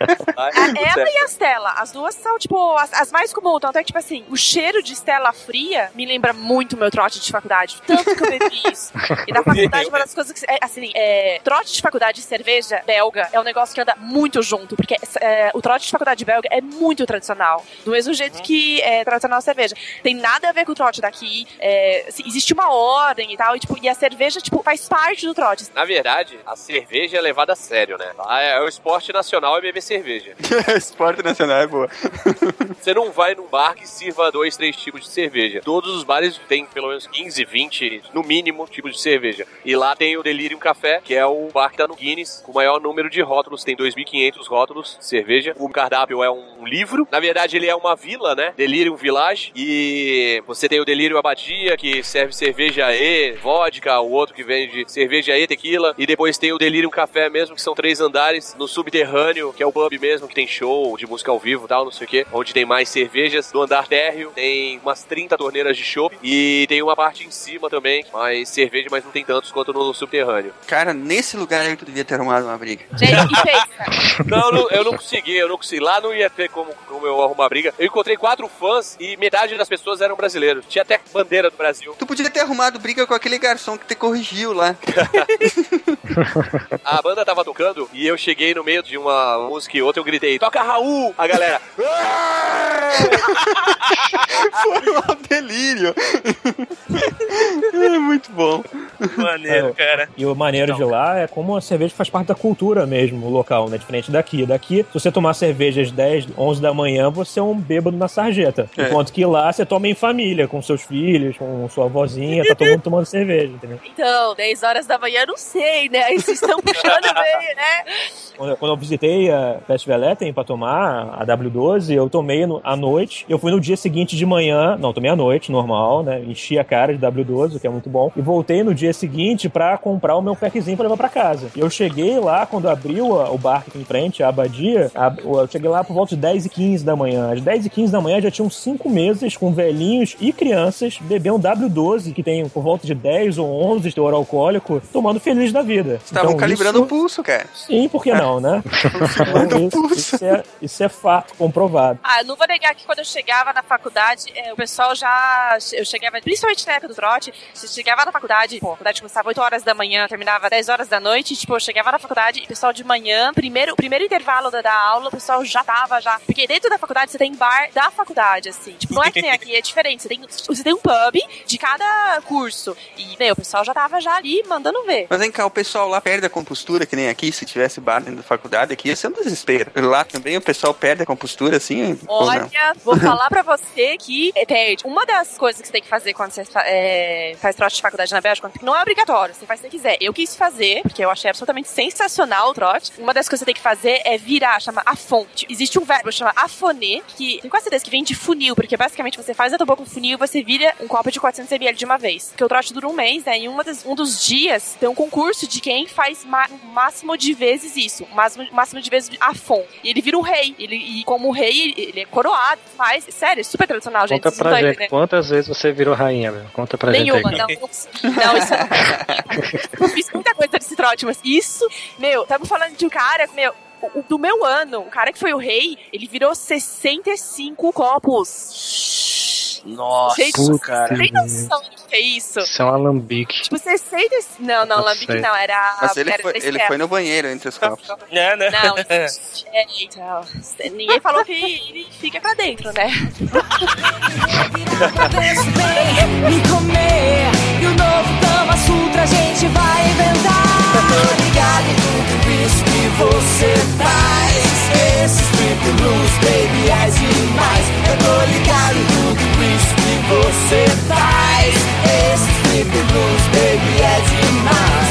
É A- ela e a Stella, as duas são, tipo, as, as mais comuns. Tanto é que, tipo assim, o cheiro de Stella fria me lembra muito meu trote de faculdade. Tanto que eu bebi isso. E na faculdade, uma das coisas que. É, assim, é, trote de faculdade de cerveja belga é um negócio que anda muito junto. Porque é, o trote de faculdade belga é muito tradicional. Do mesmo jeito que é tradicional a cerveja. Tem nada a ver com o trote daqui. É, assim, existe uma ordem e tal. E, tipo, e a cerveja, tipo, faz parte do trote. Na verdade, a cerveja é levada a sério, né? Lá é, é o esporte nacional é beber cerveja. Esporte nacional é boa. Você não vai num bar que sirva dois, três tipos de cerveja. Todos os bares têm pelo menos 15, 20, no mínimo, tipos de cerveja. E lá tem o Delirium Café, que é o bar que tá no Guinness, com o maior número de rótulos. Tem 2.500 rótulos de cerveja. O cardápio é um livro. Na verdade, ele é uma vila, né? Delirium Village. E você tem o Delirium Abadia, que serve cerveja e vodka. O outro que vende cerveja e tequila. E depois tem o Delirium Café mesmo, que são três andares. No subterrâneo, que é o pub mesmo, que tem show de música ao vivo e tal, não sei o que. Onde tem mais cervejas. No andar térreo tem umas 30 torneiras de chopp. E tem uma parte em cima também, mais cerveja, mas não tem tantos quanto no subterrâneo. Cara, nesse lugar aí tu devia ter arrumado uma briga. Gente, e pensa. Não, não, eu não consegui, eu não consegui. Lá não ia ter como, como eu arrumar briga. Eu encontrei quatro fãs e metade das pessoas eram brasileiros. Tinha até bandeira do Brasil. Tu podia ter arrumado briga com aquele garçom que te corrigiu lá. A banda tava tocando e eu cheguei no meio de uma música e outra, eu gritei, toca Raul! A galera, Foi um delírio. é muito bom. Maneiro, cara. E o maneiro de lá é como a cerveja faz parte da cultura mesmo, o local, né? Diferente daqui. Daqui, se você tomar cerveja às 10, 11 da manhã, você é um bêbado na sarjeta. É. Enquanto que lá você toma em família, com seus filhos, com sua avózinha, tá todo mundo tomando cerveja, entendeu? Então, 10 horas da manhã, não sei, né? Aí vocês estão puxando bem, né? Quando, quando eu visitei a Festivaleten pra tomar a W12, eu tomei no- à noite. Eu fui no dia seguinte de manhã, não, tomei à noite, normal, né? Enchi a cara de W12, o que é muito bom. E voltei no dia seguinte pra comprar o meu packzinho pra levar pra casa. E eu cheguei lá, quando abriu a- o bar aqui em frente, a abadia, a- eu cheguei lá por volta de 10 e 15 da manhã. Às 10 e 15 da manhã já tinham cinco mesas com velhinhos e crianças bebendo W12, que tem por volta de 10 ou 11 de teor alcoólico, tomando feliz da vida. Estavam Então, calibrando isso- o pulso, cara. Sim, por que não, né? Manda o Isso. pulso Isso é, isso é fato comprovado. Ah, eu não vou negar que quando eu chegava na faculdade, é, o pessoal já. Eu chegava, principalmente na época do trote, você chegava na faculdade, pô, a faculdade começava 8 horas da manhã, terminava 10 horas da noite, tipo, eu chegava na faculdade e o pessoal de manhã, primeiro, o primeiro intervalo da, da aula, o pessoal já tava já. Porque dentro da faculdade você tem bar da faculdade, assim. Tipo, não é que nem aqui, é diferente. Você tem, você tem um pub de cada curso. E, meu, o pessoal já tava já ali mandando ver. Mas vem cá, o pessoal lá perde a compostura, que nem aqui, se tivesse bar dentro da faculdade, aqui ia ser um desespero. Lá também o pessoal perde a compostura, assim? Olha, vou falar pra você que é, perde. Uma das coisas que você tem que fazer quando você é, faz trote de faculdade na Bélgica, não é obrigatório, você faz se você quiser. Eu quis fazer, porque eu achei absolutamente sensacional o trote. Uma das coisas que você tem que fazer é virar, chama a fonte. Existe um verbo chama que tenho quase certeza que vem de funil, porque basicamente você faz a tua boca um funil e você vira um copo de 400ml de uma vez. Porque o trote dura um mês, né? E uma das- um dos dias tem um concurso de quem faz ma- o máximo de vezes isso. O máximo, máximo de vezes afon. E ele vira um rei. Ele, e como rei, ele é coroado, faz. Sério, é super tradicional, gente. Conta pra não gente, entendendo. quantas vezes você virou rainha, meu? Conta pra Nenhuma, gente não, aí. não, não, isso eu não fiz muita coisa desse trote, mas isso, meu, estamos falando de um cara, meu, do meu ano, o cara que foi o rei, ele virou 65 copos. Nossa, Gente, cara. Você tem noção do que é isso? Isso é um alambique. Tipo, 60. Não, não, Lambic sei. não, era. Mas ele era foi, ele foi no banheiro entre os copos. Né, né? Não, é, então, ninguém falou que ele fica pra dentro, né? Me comer E o novo Kama Sutra a gente vai inventar tô ligado em tudo isso que você faz. Esse strip blues, baby, é demais. Eu tô ligado em tudo isso que você faz. Esse strip blues, baby, é demais